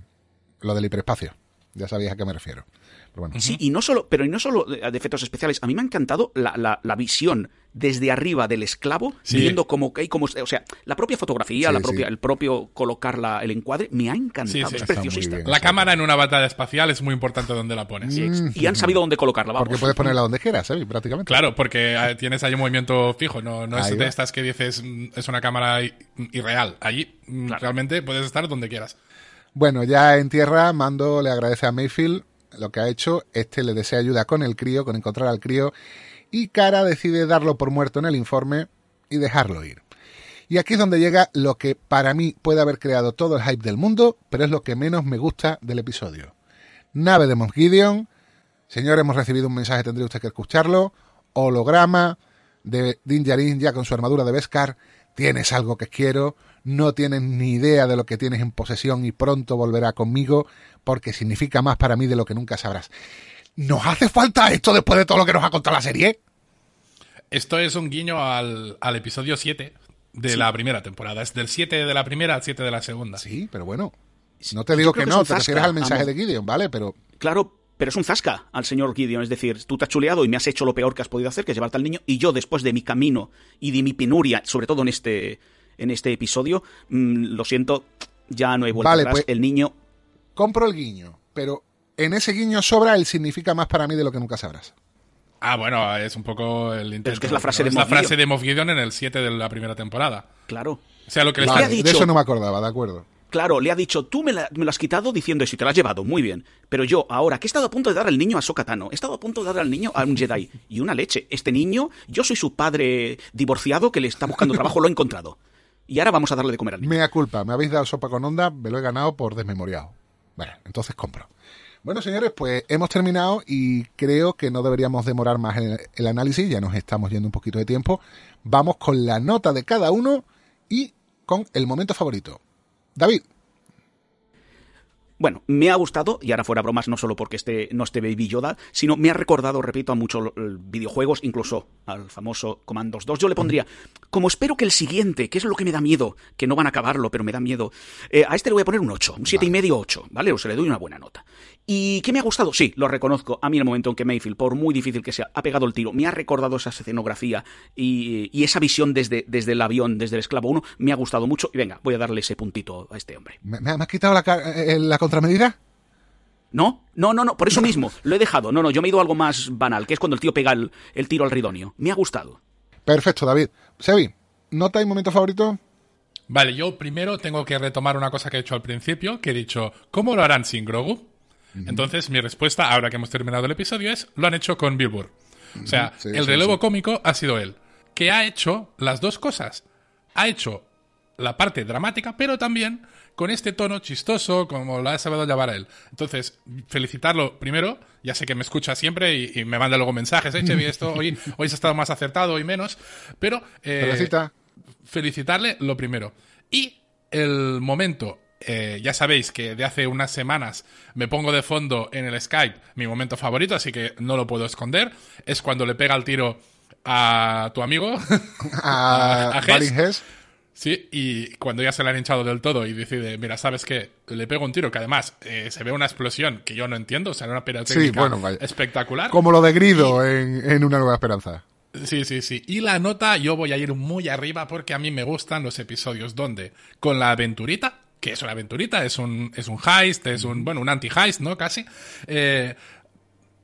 C: lo del hiperespacio. Ya sabéis a qué me refiero. Pero bueno.
E: Sí, y no solo, pero y no solo de de efectos especiales. A mí me ha encantado la, la- la visión desde arriba del esclavo,
D: Sí.
E: viendo cómo hay como, o sea, la propia fotografía,
C: Sí,
E: la propia,
C: sí.
E: el propio colocar la- el encuadre, me ha encantado.
D: Sí, sí.
E: es preciosista.
C: bien.
D: La cámara en una batalla espacial es muy importante donde la pones.
E: Y han sabido dónde colocarla, vamos.
C: Porque puedes ponerla donde quieras, ¿sabes? Prácticamente.
D: Claro, porque eh, tienes ahí un movimiento fijo, no, no es de estas que dices mm, es una cámara i- irreal. Allí mm,
E: Claro.
D: realmente puedes estar donde quieras.
C: Bueno, ya en tierra, Mando le agradece a Mayfield lo que ha hecho. Este le desea ayuda con el crío, con encontrar al crío. Y Cara decide darlo por muerto en el informe y dejarlo ir. Y aquí es donde llega lo que para mí puede haber creado todo el hype del mundo, pero es lo que menos me gusta del episodio. Nave de Moff Gideon. Señor, hemos recibido un mensaje, tendría usted que escucharlo. Holograma de Din Djarin ya con su armadura de Beskar. Tienes algo que quiero, no tienes ni idea de lo que tienes en posesión y pronto volverá conmigo porque significa más para mí de lo que nunca sabrás. ¿Nos hace falta esto después de todo lo que nos ha contado la serie?
D: Esto es un guiño al, al episodio 7 de la primera temporada. Es del 7 de la primera al 7 de la segunda.
C: Sí, pero bueno. No te digo que no, te refieres al mensaje de Gideon, ¿vale? Pero
E: Claro, pero es un zasca al señor Gideon. Es decir, tú te has chuleado y me has hecho lo peor que has podido hacer, que es llevarte al niño, y yo, después de mi camino y de mi penuria, sobre todo en este, en este episodio, mm, lo siento, ya no hay vuelta
C: Vale,
E: atrás.
C: pues-
E: El niño
C: compro el guiño. Pero en ese guiño sobra el significa más para mí de lo que nunca sabrás.
D: Ah, bueno, es un poco el intento.
E: es que es la frase
D: ¿no?
E: de
D: Es la
E: Moff
D: frase de Moff Gideon en el 7 de la primera temporada.
E: Claro.
D: O sea, lo que le
E: ¿Qué
D: está-
E: ha
C: Vale, de
E: dicho?
C: eso no me acordaba, de acuerdo.
E: Claro, le ha dicho, tú me, la- me lo has quitado diciendo eso y te lo has llevado, muy bien. Pero yo, ahora, que he estado a punto de dar al niño a Sokatano, he estado a punto de dar al niño a un Jedi. Y una leche. Este niño, yo soy su padre divorciado que le está buscando trabajo, lo he encontrado. Y ahora vamos a darle de comer al niño.
C: Mea culpa, me habéis dado sopa con onda, me lo he ganado por desmemoriado. Bueno, entonces compro. Bueno, señores, pues hemos terminado y creo que no deberíamos demorar más el, el análisis, ya nos estamos yendo un poquito de tiempo. Vamos con la nota de cada uno y con el momento favorito. David,
E: Bueno, me ha gustado, y ahora fuera bromas, no solo porque esté, no esté Baby Yoda, sino me ha recordado, repito, a muchos eh, videojuegos, incluso al famoso Commandos 2. Yo le pondría, como espero que el siguiente, que es lo que me da miedo, que no van a acabarlo, pero me da miedo, eh, a este le voy a poner un 8, un siete y medio 8, ¿vale? O se le doy una buena nota. ¿Y qué me ha gustado? Sí, lo reconozco. A mí en el momento en que Mayfield, por muy difícil que sea, ha pegado el tiro, me ha recordado esa escenografía y, y esa visión desde, desde el avión, desde el esclavo 1, me ha gustado mucho. Y venga, voy a darle ese puntito a este hombre.
C: ¿Me, me has quitado la, ca- eh, la contramedida?
E: ¿No? No, no, no, por eso mismo, lo he dejado. No, no, yo me he ido a algo más banal, que es cuando el tío pega el, el tiro al ridonio. Me ha gustado.
C: Perfecto, David. Sebi, ¿nota y momento favorito?
D: Vale, yo primero tengo que retomar una cosa que he hecho al principio, que he dicho, ¿cómo lo harán sin Grogu? Entonces, mi respuesta, ahora que hemos terminado el episodio, es, lo han hecho con Bill Burr. O sea,
C: Sí,
D: el
C: sí,
D: relevo
C: sí.
D: cómico ha sido él, que ha hecho las dos cosas. Ha hecho la parte dramática, pero también con este tono chistoso, como lo ha sabido llevar a él. Entonces, felicitarlo primero, ya sé que me escucha siempre y, y me manda luego mensajes, eh, Chevi, esto hoy, [laughs] hoy has estado más acertado, hoy menos, pero... eh,
C: Felicita.
D: felicitarle lo primero. Y el momento, eh, ya sabéis que de hace unas semanas me pongo de fondo en el Skype mi momento favorito, así que no lo puedo esconder. Es cuando le pega el tiro a tu amigo. [laughs]
C: A,
D: a.
C: Balin Hess.
D: Sí, y cuando ya se le han hinchado del todo y decide, mira, ¿sabes qué? Le pego un tiro que además eh, se ve una explosión que yo no entiendo, o sea, una pirotécnica
C: Sí, bueno,
D: espectacular.
C: Como lo de Grido en, en Una Nueva Esperanza.
D: Sí, sí, sí. Y la nota yo voy a ir muy arriba porque a mí me gustan los episodios donde con la aventurita, que es una aventurita, es un, es un heist, es un, bueno, un anti-heist, ¿no? Casi. eh,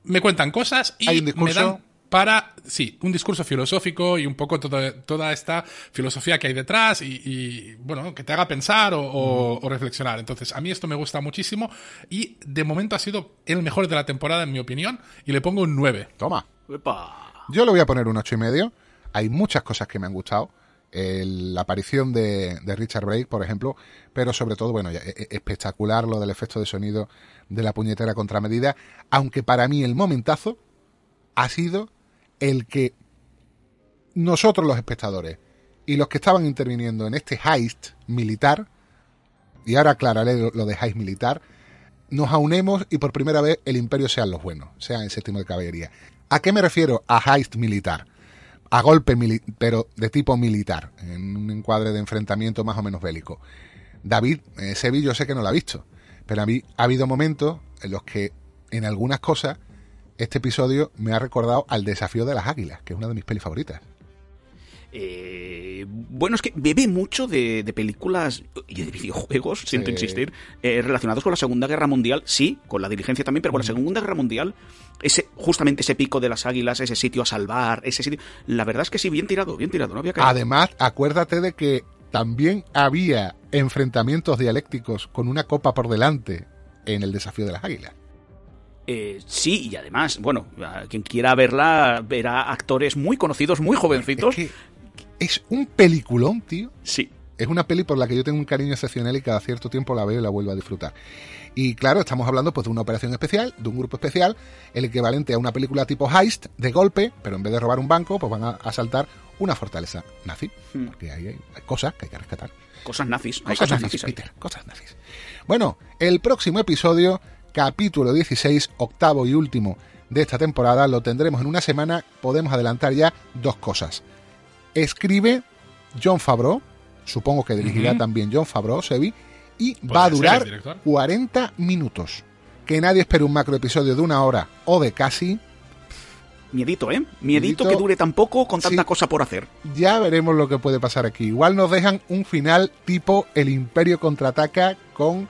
D: me cuentan cosas y
C: Hay un
D: me
C: discurso.
D: dan para, sí, un discurso filosófico y un poco todo- toda esta filosofía que hay detrás y, y, bueno, que te haga pensar o, o- o reflexionar. Entonces, a mí esto me gusta muchísimo y de momento ha sido el mejor de la temporada, en mi opinión, y le pongo un 9.
C: Toma.
E: Epa.
C: Yo le voy a poner un ocho y medio. Hay muchas cosas que me han gustado. El- la aparición de, de Richard Brake, por ejemplo, pero sobre todo, bueno, ya, e- e- espectacular lo del efecto de sonido de la puñetera contramedida, aunque para mí el momentazo ha sido el que nosotros los espectadores y los que estaban interviniendo en este heist militar, y ahora aclararé lo, de heist militar, nos aunemos y por primera vez el imperio sean los buenos, sean el séptimo de caballería. ¿A qué me refiero a heist militar? A golpe, mili- pero de tipo militar, en un encuadre de enfrentamiento más o menos bélico. David, eh, Sevi, yo sé que no lo ha visto, pero a mí ha habido momentos en los que, en algunas cosas, este episodio me ha recordado al desafío de las águilas, que es una de mis pelis favoritas.
E: Eh, bueno, es que bebe mucho de, de películas y de videojuegos, siento
C: Sí.
E: insistir, eh, relacionados con la Segunda Guerra Mundial, sí, con la diligencia también, pero con la Segunda Guerra Mundial, ese, justamente ese pico de las águilas, ese sitio a salvar, ese sitio. La verdad es que sí, bien tirado, bien tirado, no había caído.
C: Además, acuérdate de que también había enfrentamientos dialécticos con una copa por delante en el desafío de las águilas.
E: Eh, sí, y además, bueno, quien quiera verla, verá actores muy conocidos, muy jovencitos.
C: Es que es un peliculón, tío.
E: Sí.
C: Es una peli por la que yo tengo un cariño excepcional y cada cierto tiempo la veo y la vuelvo a disfrutar. Y claro, estamos hablando pues de una operación especial, de un grupo especial, el equivalente a una película tipo heist, de golpe, pero en vez de robar un banco, pues van a asaltar una fortaleza nazi.
E: Hmm.
C: Porque ahí hay, hay cosas que hay que rescatar.
E: Cosas nazis. hay
C: Cosas, nazis,
E: nazis ahí.
C: Peter, cosas nazis. Bueno, el próximo episodio, capítulo 16, octavo y último de esta temporada, lo tendremos en una semana. Podemos adelantar ya dos cosas. Escribe John Favreau, supongo que dirigirá también John Favreau, Sebi, y va a durar
D: director.
C: 40 minutos. Que nadie espere un macro episodio de una hora o de casi.
E: Miedito, ¿eh? Miedito,
C: Miedito.
E: que dure tan poco con tanta
C: Sí.
E: cosa por hacer.
C: Ya veremos lo que puede pasar aquí. Igual nos dejan un final tipo El Imperio contraataca con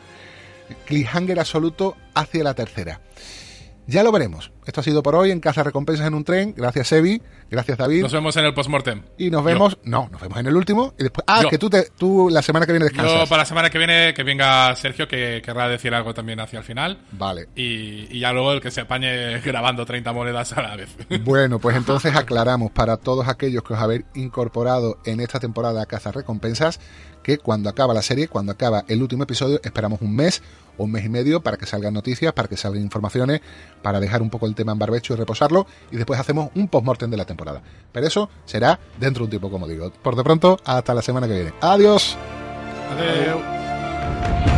C: cliffhanger absoluto hacia la tercera. Ya lo veremos. Esto ha sido por hoy en Casa Recompensas en un tren. Gracias, Evi. Gracias, David.
D: Nos vemos en el postmortem.
C: y nos vemos. No, nos vemos en el último. Y después. Ah,
D: Yo.
C: que tú, te, tú la semana que viene
D: Yo
C: descansas.
D: para la semana que viene que venga Sergio que querrá decir algo también hacia el final.
C: Vale.
D: Y, y ya luego el que se apañe [laughs] grabando 30 monedas a la vez. [laughs]
C: Bueno, pues entonces aclaramos para todos aquellos que os habéis incorporado en esta temporada a Caza Recompensas que cuando acaba la serie, cuando acaba el último episodio, esperamos un mes o un mes y medio para que salgan noticias, para que salgan informaciones, para dejar un poco el tema en barbecho y reposarlo y después hacemos un postmortem de la temporada. Pero eso será dentro de un tiempo, como digo. Por de pronto, hasta la semana que viene. Adiós.
D: Adeu.